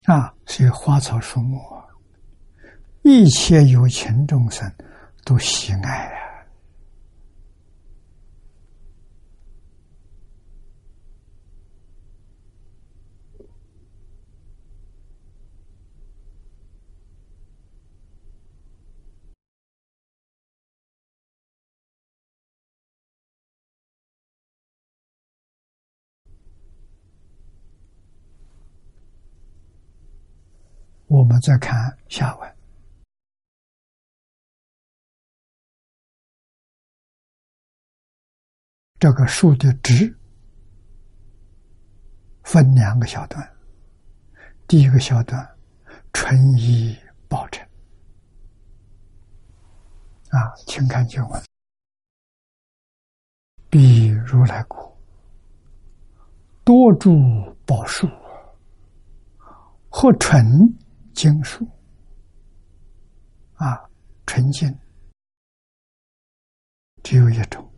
啊，所以花草树木，一切有情众生都喜爱啊。我们再看下文，这个树的枝分两个小段，第一个小段纯一宝成啊，请看经文：比如来故，多住宝树，或纯。经书啊，纯净只有一种，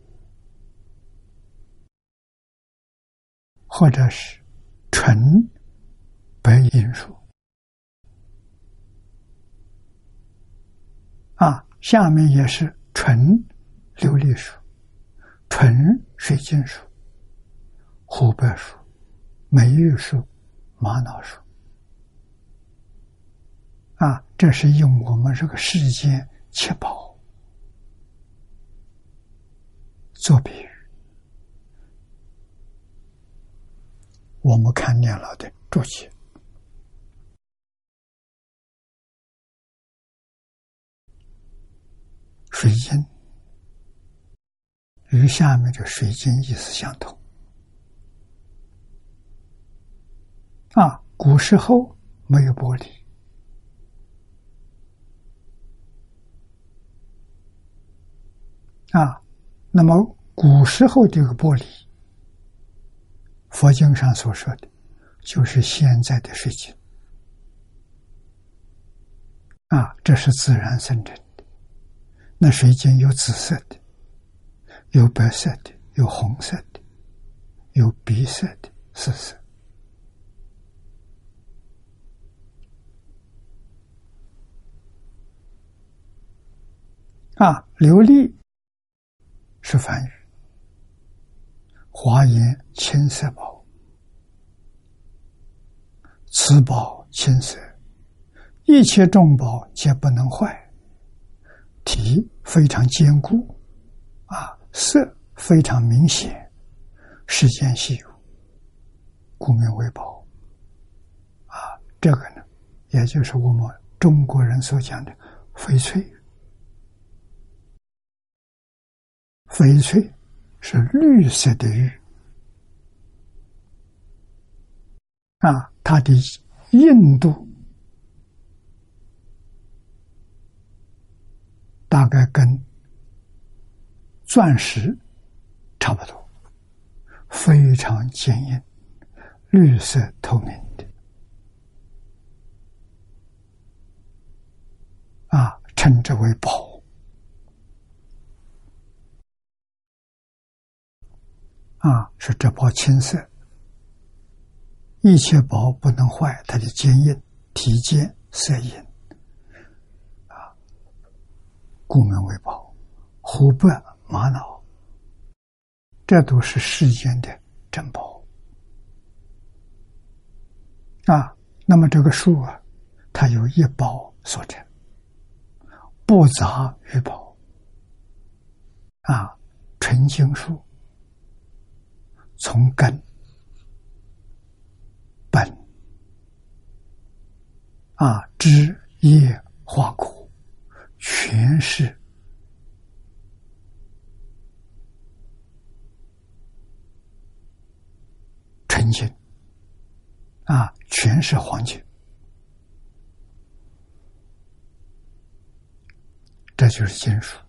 或者是纯白银树啊，下面也是纯琉璃树、纯水晶树湖北树、梅玉树、玛瑙树。啊，这是用我们这个世间七宝做比喻。我们看念老的注解，水晶与下面的水晶意思相同。啊，古时候没有玻璃。啊，那么古时候这个玻璃，佛经上所说的，就是现在的水晶。啊，这是自然生成的。那水晶有紫色的，有白色的，有红色的，有碧色的，四色。啊，琉璃。是梵语，华严青色宝，此宝青色，一切众宝皆不能坏，体非常坚固，啊，色非常明显，世间稀有，故名为宝。啊，这个呢，也就是我们中国人所讲的翡翠。翡翠是绿色的玉啊，它的硬度大概跟钻石差不多，非常坚硬，绿色透明的啊，称之为宝。啊，是这宝青色，一切宝不能坏，它的坚硬、体坚、色硬，啊，故名为宝。虎背玛瑙，这都是世间的珍宝。啊，那么这个树啊，它有一宝所成，不杂于宝，啊，纯净树。从根本啊，枝叶花果，全是纯净啊，全是黄金，这就是金属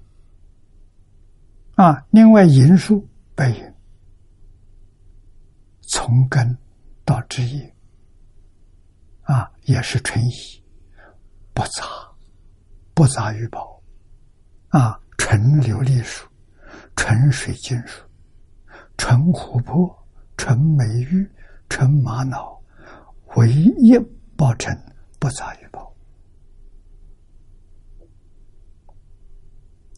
啊。另外，银属白银。从根到枝叶，啊，也是纯一，不杂，不杂于宝，啊，纯琉璃树，纯水晶树，纯琥珀，纯美玉，纯玛瑙，唯一宝成不杂于宝，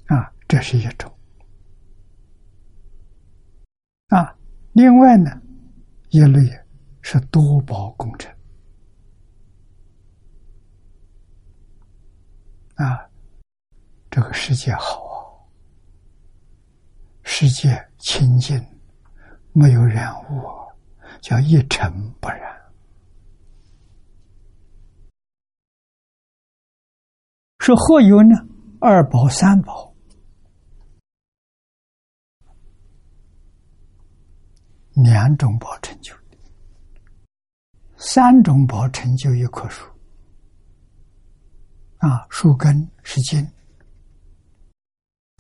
啊，这是一种，啊，另外呢。一类是多宝工程啊，这个世界好啊，世界清净，没有染污，叫一尘不染。说何有呢？二宝、三宝。两种宝成就，三种宝成就一棵树。啊，树根是金，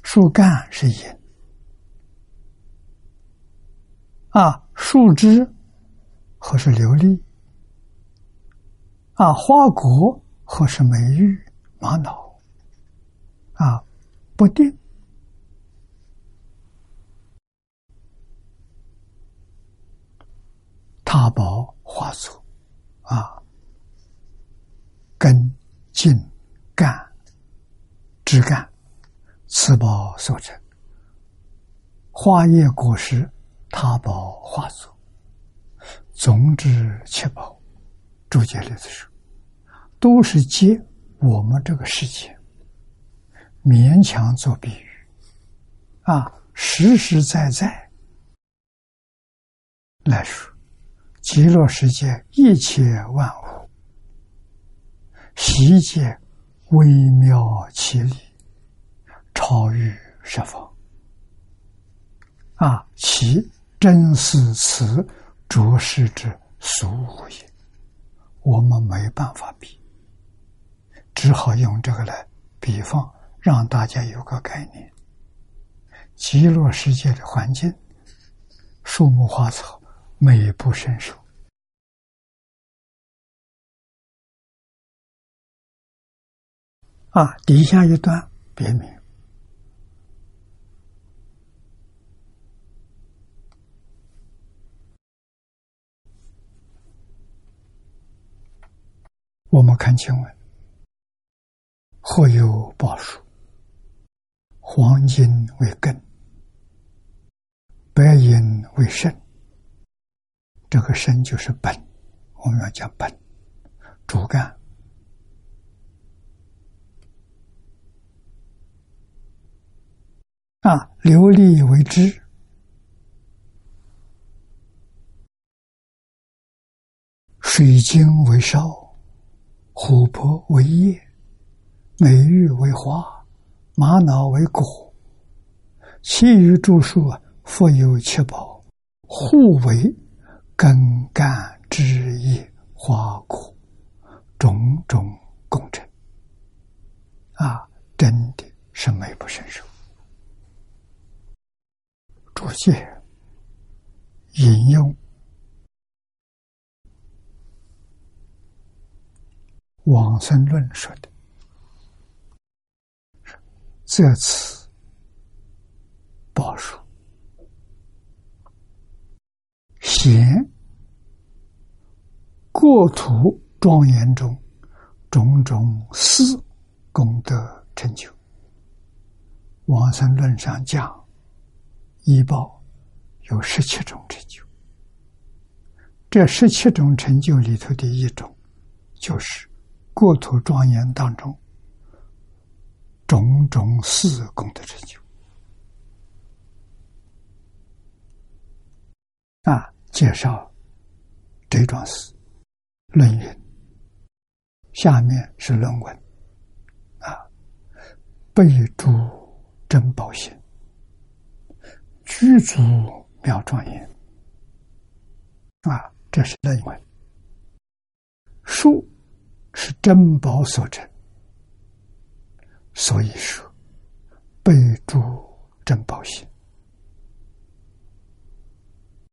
树干是银，啊，树枝或是琉璃，啊，花果或是美玉、玛瑙，啊，不定。大宝化作啊，根、茎、干、枝干，此宝所成；花叶果实，他宝化作总之七宝，注解里子说，都是借我们这个世界勉强做比喻，啊，实实在在来说，极乐世界一切万物，悉皆微妙其理，超于十方，啊，其真是此。着实之俗物也，我们没办法比，只好用这个来比方，让大家有个概念。极乐世界的环境，树木花草美不胜收。啊，底下一段别名。我们看经文，或有宝树，黄金为根，白银为肾。这个身就是本，我们要讲本，主干啊，琉璃为枝，水晶为梢。琥珀为叶，美玉为花，玛瑙为果，其余诸数啊，复有七宝，互为根干枝叶花果，种种工程。啊，真的是美不胜收。注解引用。往生论说的，这次报数显国土庄严中种种四功德成就。往生论上讲，一报有十七种成就，这十七种成就里头的一种，就是。国土庄严当中，种种四功德成就啊！介绍这桩事论云，下面是论文。啊，备注珍宝行，居足妙庄严啊，这是论文。书。是珍宝所成，所以说备注珍宝心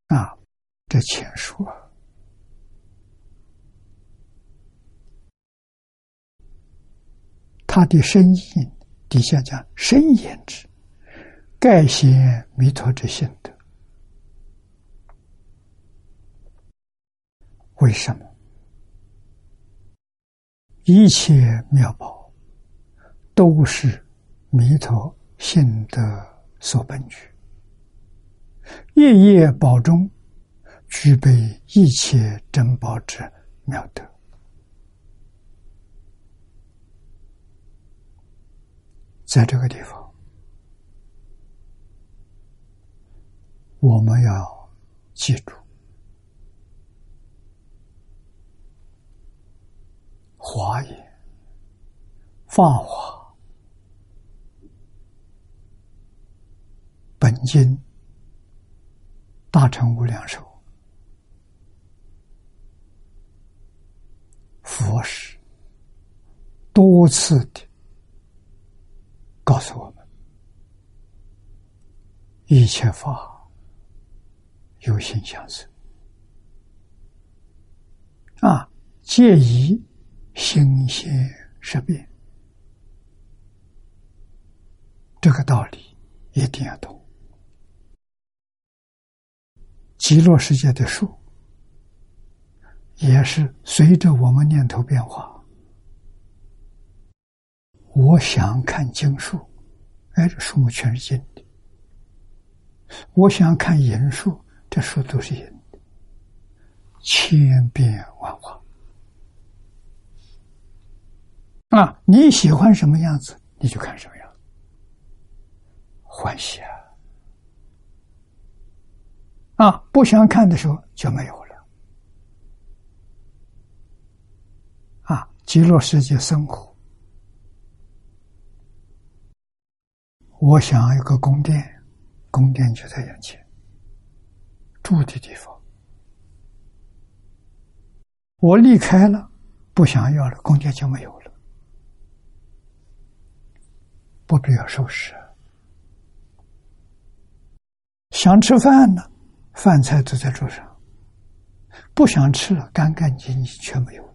啊，这前书啊，他的深意底下讲深言之，盖显弥陀之心德，为什么？一切妙宝都是弥陀性德所本具，夜夜宝中具备一切珍宝之妙德。在这个地方，我们要记住。华严、法华、本经、大乘无量寿、佛是多次的告诉我们：一切法有形相似啊，介意。心现识变，这个道理一定要懂。极乐世界的树，也是随着我们念头变化。我想看经树，哎，这树木全是金的；我想看银树，这树都是银的。千变万化。啊，你喜欢什么样子，你就看什么样子，欢喜啊！啊，不想看的时候就没有了。啊，极乐世界生活，我想要一个宫殿，宫殿就在眼前，住的地方。我离开了，不想要了，宫殿就没有了。不必要收拾。想吃饭呢，饭菜都在桌上。不想吃了，干干净净，全没有。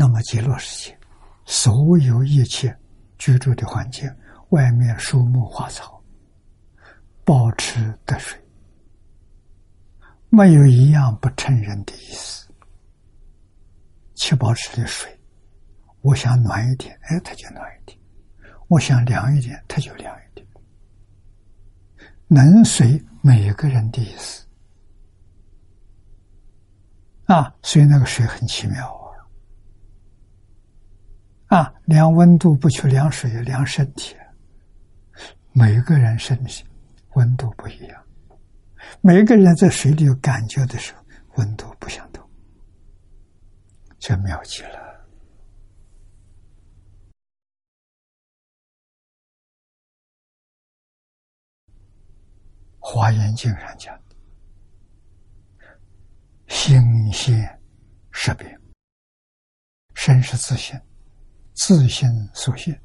那么极乐世界，所有一切居住的环境，外面树木花草，保持得水，没有一样不成人的意思，七宝池的水。我想暖一点，哎，它就暖一点；我想凉一点，它就凉一点。能随每个人的意思啊，所以那个水很奇妙啊！量温度不去量水，量身体。每个人身体温度不一样，每个人在水里有感觉的时候，温度不相同，这妙极了。华严经上讲的“心现识变”，身是自性，自性所现，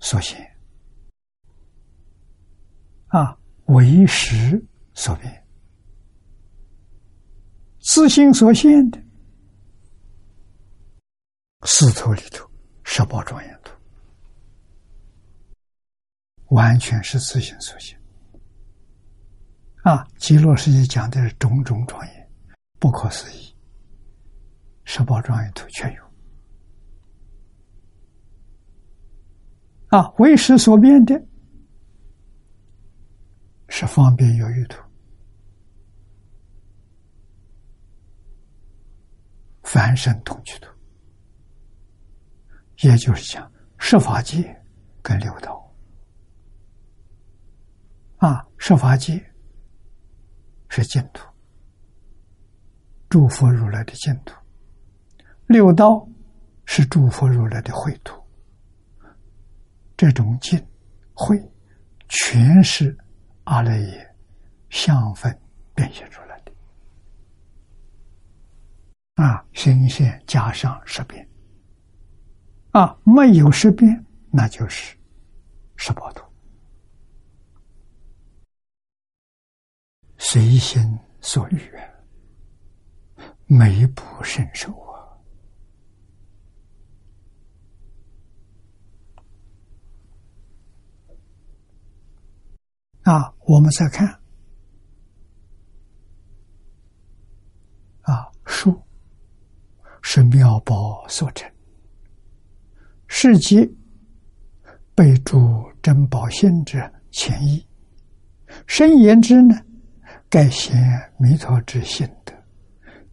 所现啊，为时所变，自性所现的四图里头，十宝庄严图，完全是自性所现。啊，极乐世界讲的是种种庄严，不可思议，十宝庄严图全有。啊，为识所变的，是方便有余图，凡圣同居图，也就是讲十法界跟六道。啊，十法界。是净土，诸佛如来的净土；六道是诸佛如来的秽土。这种净秽，全是阿赖耶相分变现出来的。啊，心现加上十变，啊，没有十变，那就是十八图。随心所欲，每步伸手啊！我们再看啊，书是妙宝所成，是即备注珍宝性之前意，深言之呢？盖显弥陀之性德，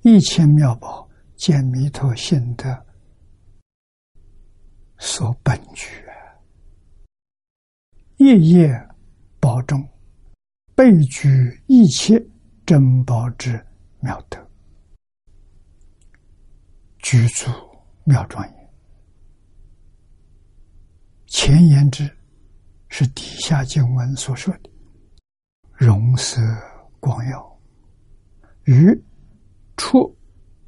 一切妙宝见弥陀性德所本具，夜夜宝中备具一切珍宝之妙德，居住妙庄严。前言之，是底下经文所说的容色。光耀与出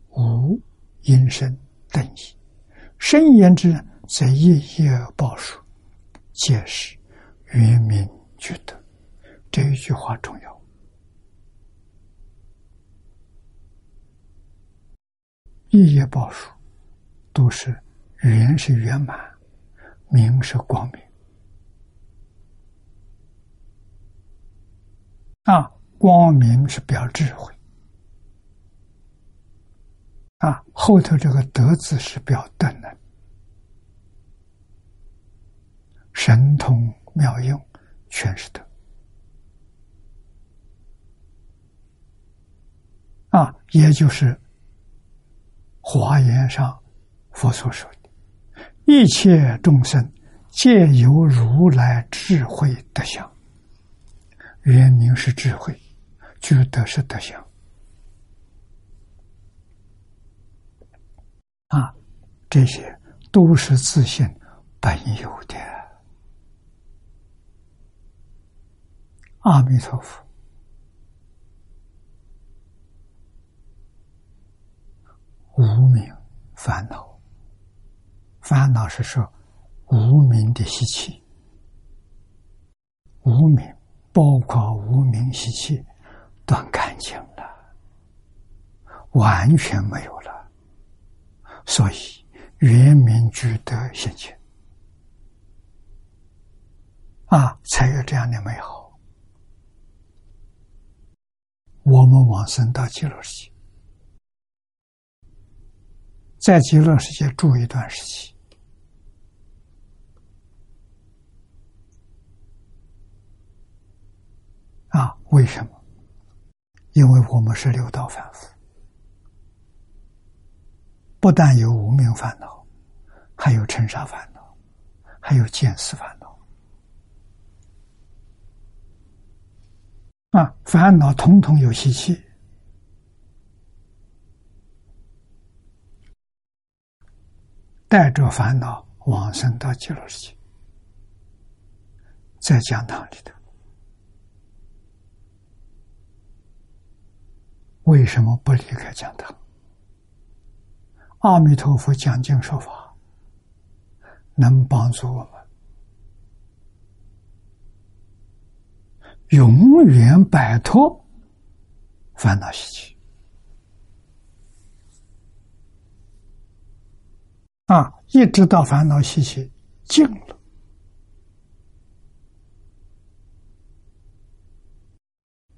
无阴声等意，深言之，则夜夜报数，皆是圆明觉得这一句话重要。一夜报数都是圆是圆满，明是光明啊。光明是表智慧，啊，后头这个德字是表德能，神通妙用全是德，也就是华严上佛所说的，一切众生皆有如来智慧德相。原名是智慧，具德是德相。啊，这些都是自信本有的。阿弥陀佛，无名烦恼，烦恼是说无名的习气，无名包括无名习气断干净了，完全没有了。所以，圆明具德现前啊，才有这样的美好。我们往生到极乐世界，在极乐世界住一段时期啊？为什么？因为我们是六道凡夫。不但有无名烦恼，还有尘沙烦恼，还有见思烦恼。啊，烦恼统统有习气，带着烦恼往生到极乐世界，在讲堂里头，为什么不离开讲堂？阿弥陀佛讲经说法，能帮助我们永远摆脱烦恼习气啊！一直到烦恼习气静了，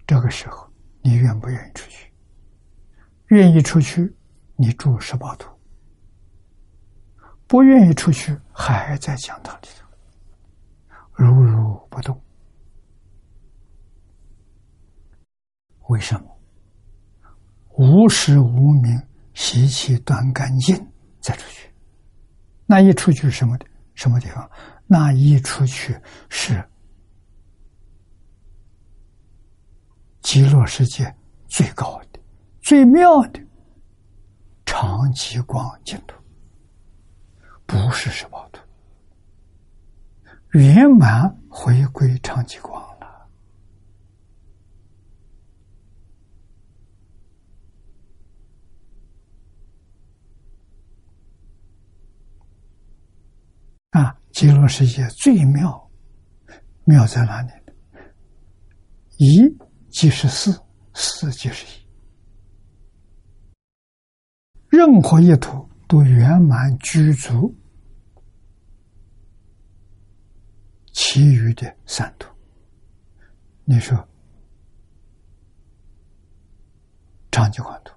这个时候你愿不愿意出去？愿意出去，你住十八度。不愿意出去，还在讲堂里头，如如不动。为什么？无时无名习气断干净，再出去。那一出去什么的？什么地方？那一出去是极乐世界最高的、最妙的长极光净土。不是十八度，圆满回归长极光了。啊，极乐世界最妙，妙在哪里？一即是四，四即是一，任何一土。都圆满具足，其余的三土，你说长吉光土，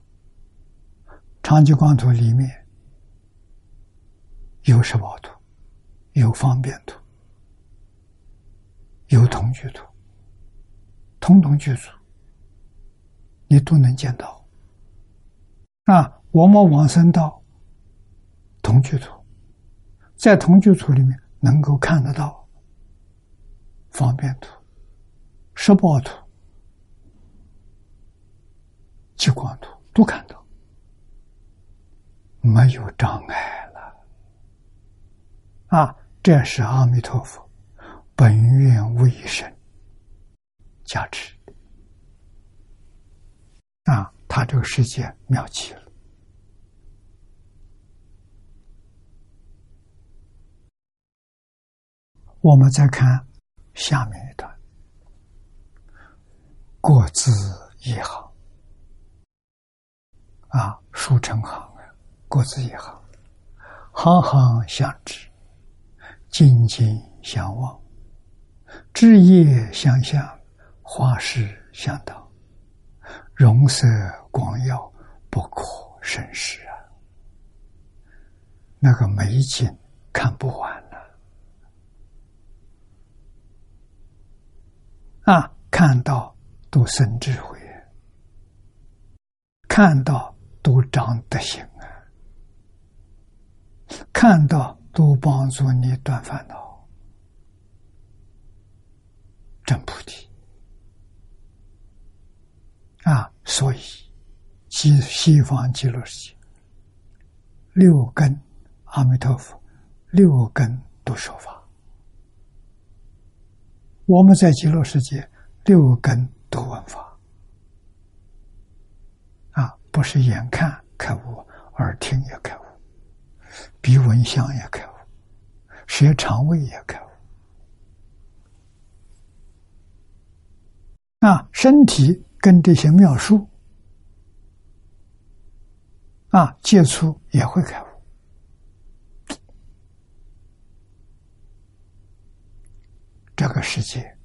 长吉光土里面有十宝土，有方便土，有同居土，通通具足，你都能见到。啊，我们往生到。同居土，在同居土里面能够看得到方便图、十报图、极光图都看到，没有障碍了。啊，这是阿弥陀佛本愿为神。加持。啊，他这个世界妙极了。我们再看下面一段，过字一行。啊，书成行啊，过字一行，行行相知，静静相望，枝叶相向，花事相当，容色光耀，不可胜视啊！那个美景看不完了。啊，看到都生智慧，看到都长德行啊，看到都帮助你断烦恼，真菩提啊！所以，西西方极乐世界六根阿弥陀佛，六根都说法。我们在极乐世界六根都闻法啊。不是眼看开悟，耳听也开悟，鼻闻香也开悟，舌肠胃也开悟。啊，身体跟这些妙术啊接触也会开悟。这个世界，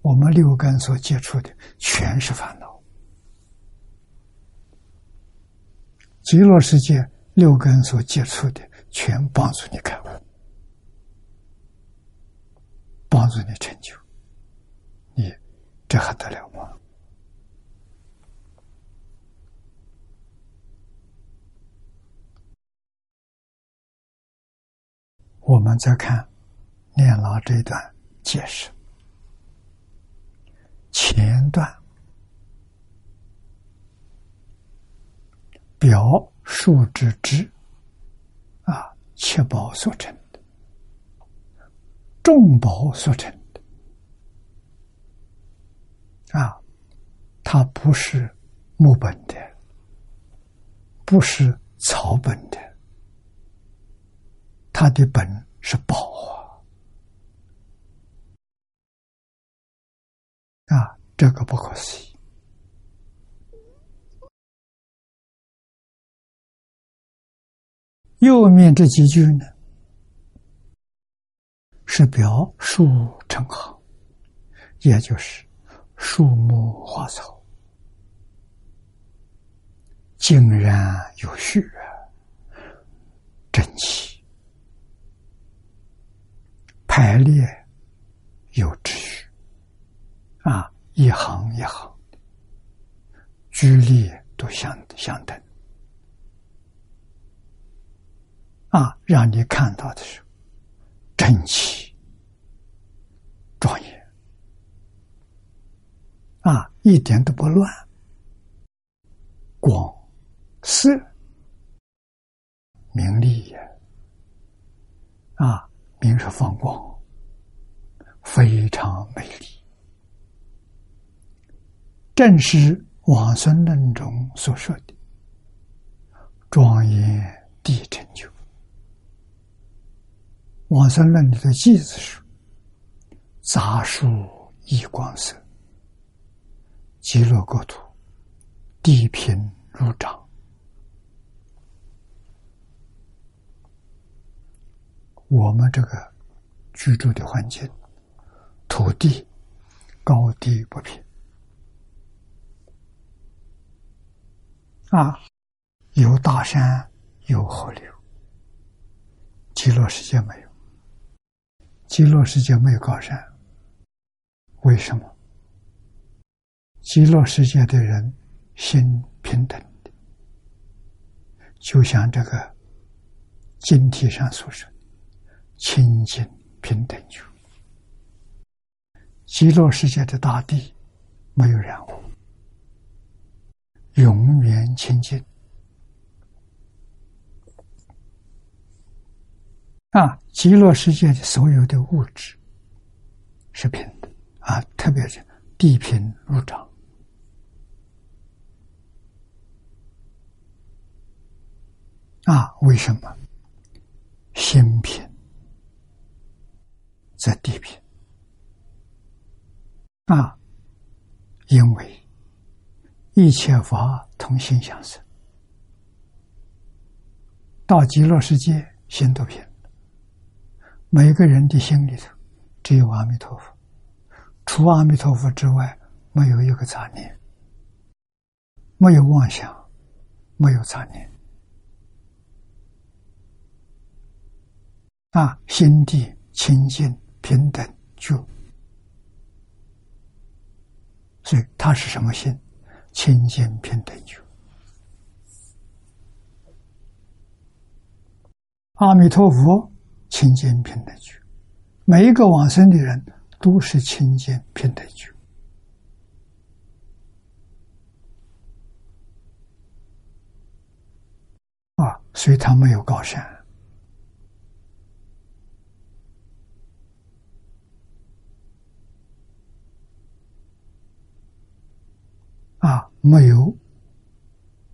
我们六根所接触的全是烦恼。极乐世界六根所接触的，全帮助你开悟，帮助你成就，你这还得了吗？我们再看念老这一段解释，前段。表述之之，七宝所成的，众宝所成的，啊，它不是木本的，不是草本的，它的本是宝啊，啊，这个不可思议。右面这几句呢，是表树成行，也就是树木花草。井然有序，整齐排列有秩序，啊，一行一行。居立都相相等。啊，让你看到的是整齐、庄严，啊，一点都不乱，光、色、明丽也，啊，明是放光，非常美丽，正是往生论中所说的庄严地成就。往生论里的句子是：“杂树一光色，极乐国土，地平如掌。我们这个居住的环境，土地高低不平，啊，有大山，有河流，极乐世界没有。”极乐世界没有高山，为什么？极乐世界的人心平等的，就像这个经题上所说“清净平等就”。极乐世界的大地没有染污，永远清净。啊，极乐世界的所有的物质是平的啊，特别是地平如掌啊，为什么？心平则地平啊，因为一切法同心相生，到极乐世界心都平。每个人的心里头只有阿弥陀佛。除阿弥陀佛之外没有一个杂念。没有妄想没有杂念。那心地清净平等就。所以他是什么心？清净平等就。阿弥陀佛清净平等觉，每一个往生的人都是清净平等觉。啊，所以他没有高山。啊，没有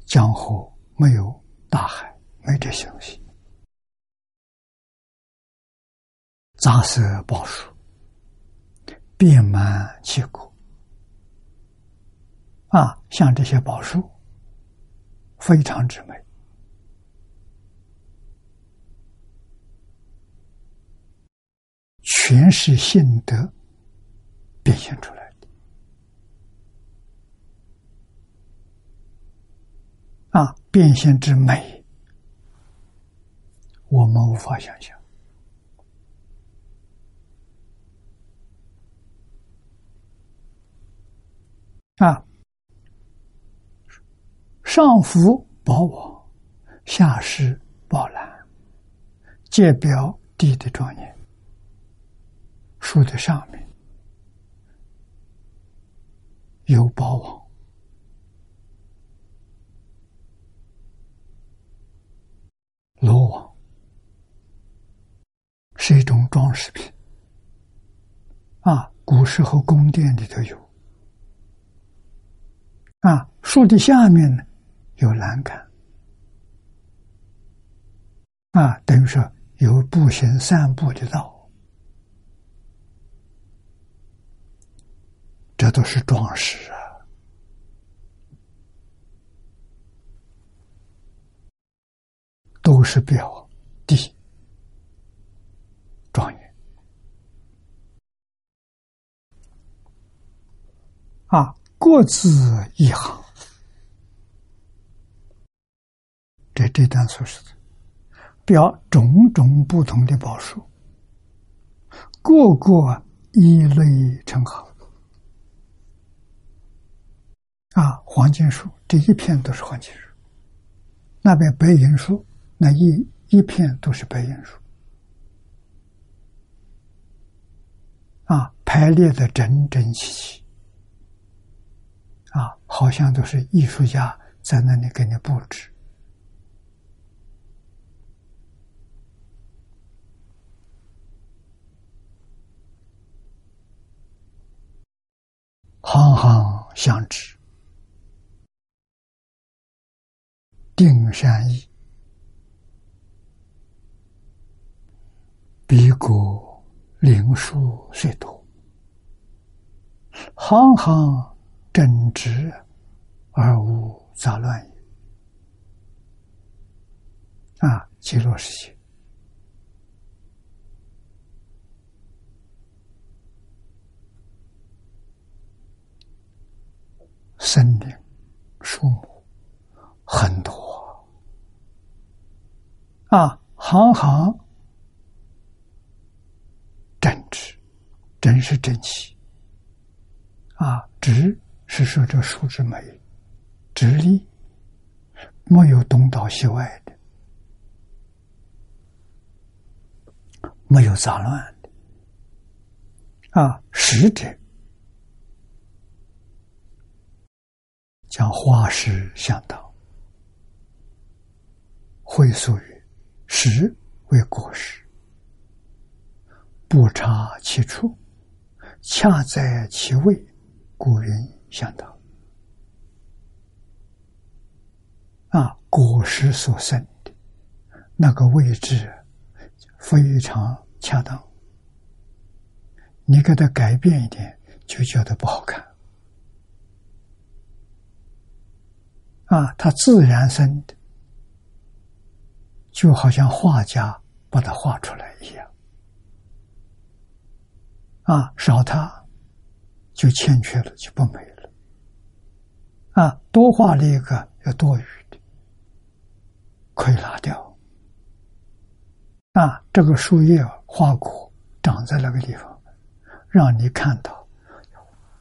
江河，没有大海，没这些东西。杂色宝树，遍满其国。啊，像这些宝树，非常之美，全是性德变现出来的。啊，变现之美，我们无法想象。啊，上浮宝网，下施宝蓝，界表地的庄严。树的上面有宝网。罗网是一种装饰品，啊，古时候宫殿里头有，啊，树的下面呢有栏杆，啊，等于说有步行散步的道，这都是装饰啊。都是表弟状元。啊，各自一行。这这段说是的，表种种不同的宝树，个个一类成行啊，黄金树这一片都是黄金树，那边白银树。那一一片都是白银树，啊，排列的整整齐齐，好像都是艺术家在那里给你布置，行行相知，定山意。比古灵树虽多，行行正直而无杂乱也。啊，极乐世界，森林、树木很多啊，行行。真是真气啊！直是说这树之美，直立没有东倒西歪的，没有杂乱的啊！实者将花石相当，会俗语实为果实，不差其处。恰在其位，故云相当。啊，果实所生的那个位置非常恰当，你给它改变一点，就觉得不好看。啊，它自然生的，就好像画家把它画出来一样。啊，少它就欠缺了，就不美。啊，多画了一个要多余的，可以拿掉。啊，这个树叶花果长在那个地方，让你看到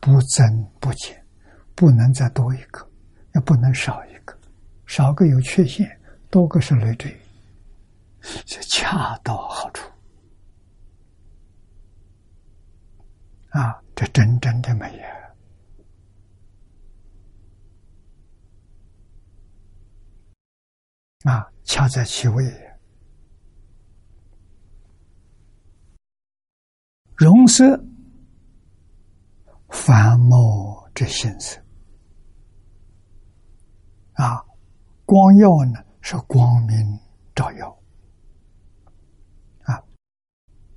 不增不减，不能再多一个，也不能少一个，少个有缺陷，多个是累赘。这恰到好处啊！这真正的美呀！啊，恰在其位，容色繁茂之心色啊，光耀呢是光明照耀。啊，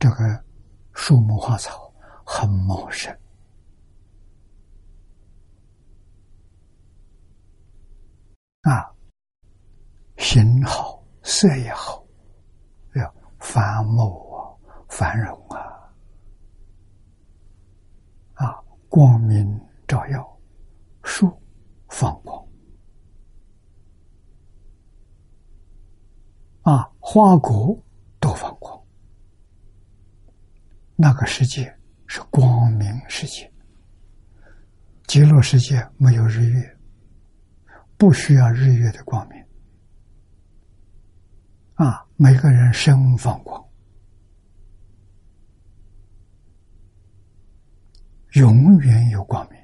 这个树木花草很茂盛。啊。形好，色也好，要繁茂啊，繁荣啊，啊，光明照耀，树放光，啊，花果都放光。那个世界是光明世界，极乐世界没有日月，不需要日月的光明。啊，每个人身放光，永远有光明。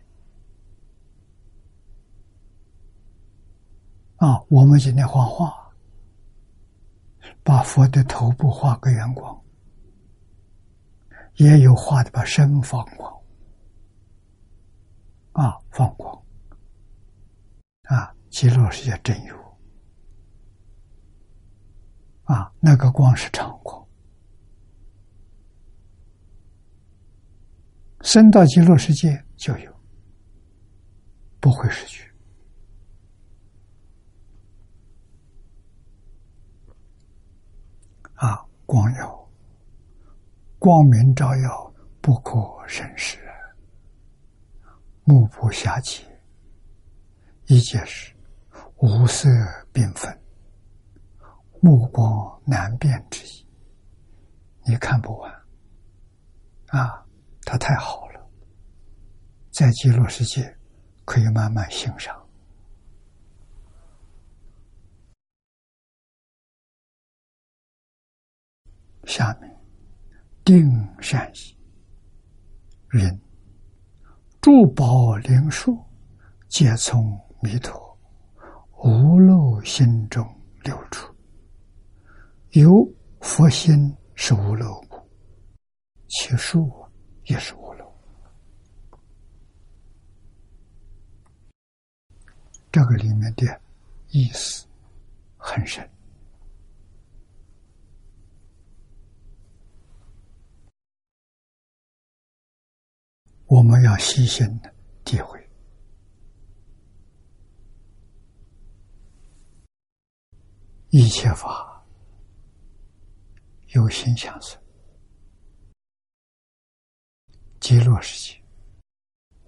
啊，我们今天画画，把佛的头部画个圆光，也有画的把身放光，啊，放光，啊，极乐世界真有。啊，那个光是常光，升到极乐世界就有，不会失去。啊，光耀，光明照耀，不可审视，目不暇接，一切是无色缤纷。目光难辨之意，你看不完啊！它太好了，在极乐世界可以慢慢欣赏。下面定善意云：诸宝灵树，皆从弥陀无漏心中流出。有佛心是无漏故，其数也是无漏。这个里面的意思很深，我们要细心的体会一切法。有心相随，极乐世界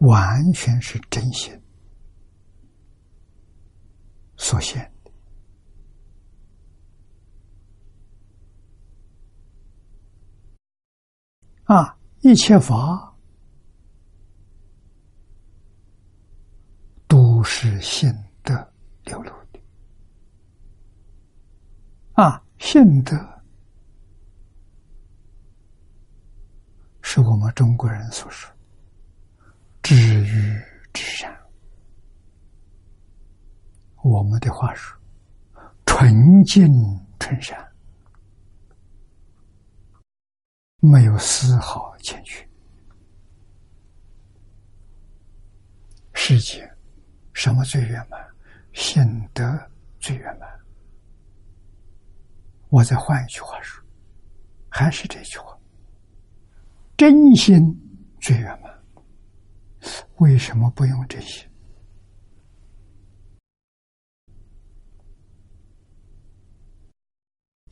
完全是真心所现的啊！一切法都是信德流露的啊，信德。是我们中国人所说“知遇之善”。我们的话说“纯净纯善”，没有丝毫欠缺。世界什么最圆满？显德最圆满。我再换一句话说，还是这句话。真心最圆满，为什么不用真心？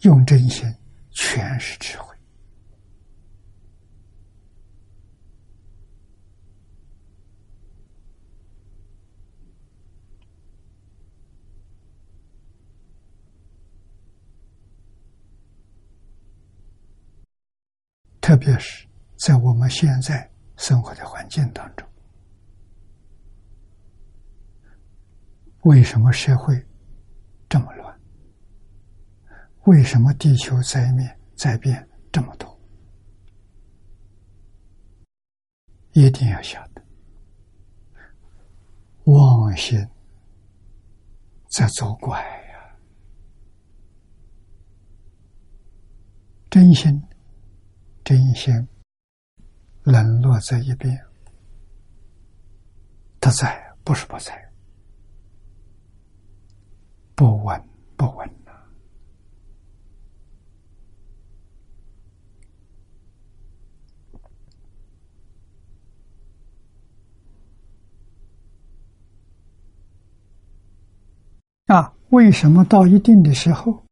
用真心全是智慧，特别是。在我们现在生活的环境当中，为什么社会这么乱？为什么地球灾灭灾变这么多？一定要晓得，妄心在作怪呀，真心真心冷落在一边，他在不是不在，不稳不稳。啊，为什么到一定的时候，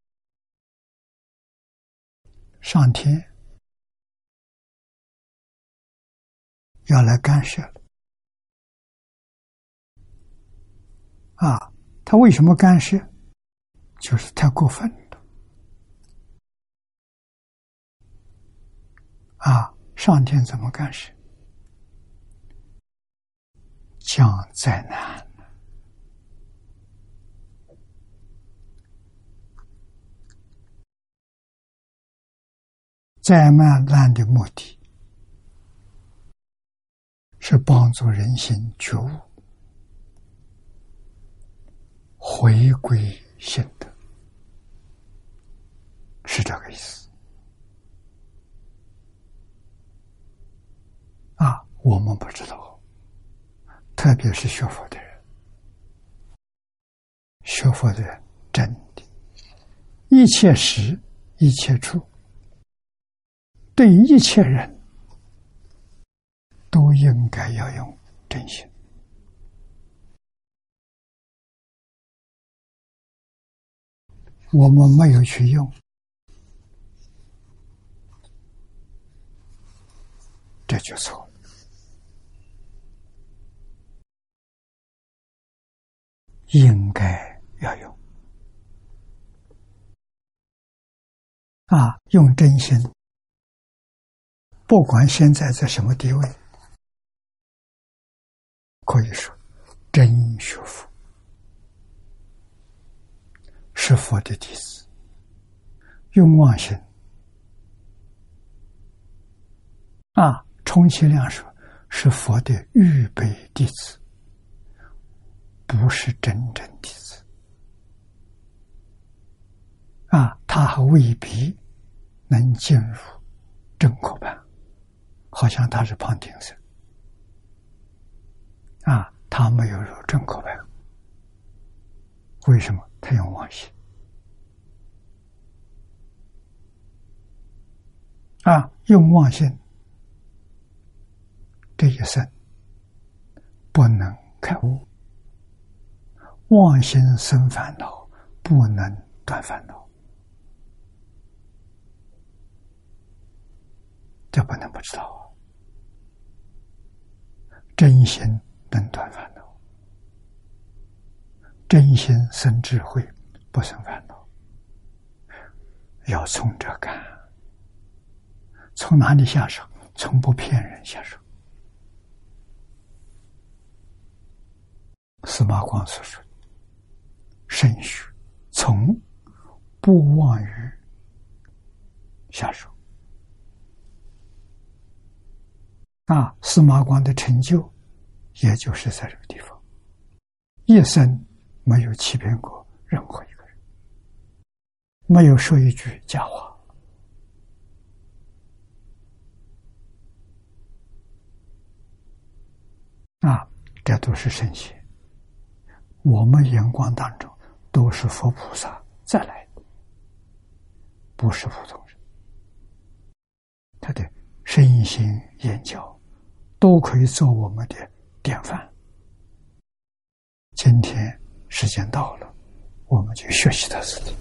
上天要来干涉了？啊，他为什么干涉？就是太过分了。啊，上天怎么干涉？降灾难。灾难难的目的，是帮助人心觉悟，回归心德，是这个意思。啊，我们不知道，特别是学佛的人，学佛的人真的，一切时，一切处。对一切人都应该要用真心。我们没有去用，这就错了。应该要用啊，用真心。不管现在在什么地位，可以说真学佛是佛的弟子，用妄心啊，充其量说是佛的预备弟子，不是真正弟子啊，他还未必能进入正果班。好像他是旁听生啊，他没有入正口班。为什么？他用妄心啊，用妄心，这一生不能开悟，妄心生烦恼，不能断烦恼，这不能不知道啊。真心能断烦恼，真心生智慧，不生烦恼。要从这干，从哪里下手？从不骗人下手。司马光所说：“慎学，从不妄于下手。”啊，司马光的成就，也就是在这个地方，一生没有欺骗过任何一个人，没有说一句假话。啊，这都是圣贤，我们眼光当中都是佛菩萨再来，不是普通人。他的身心眼教。都可以做我们的典范。今天时间到了，我们就学习到这里。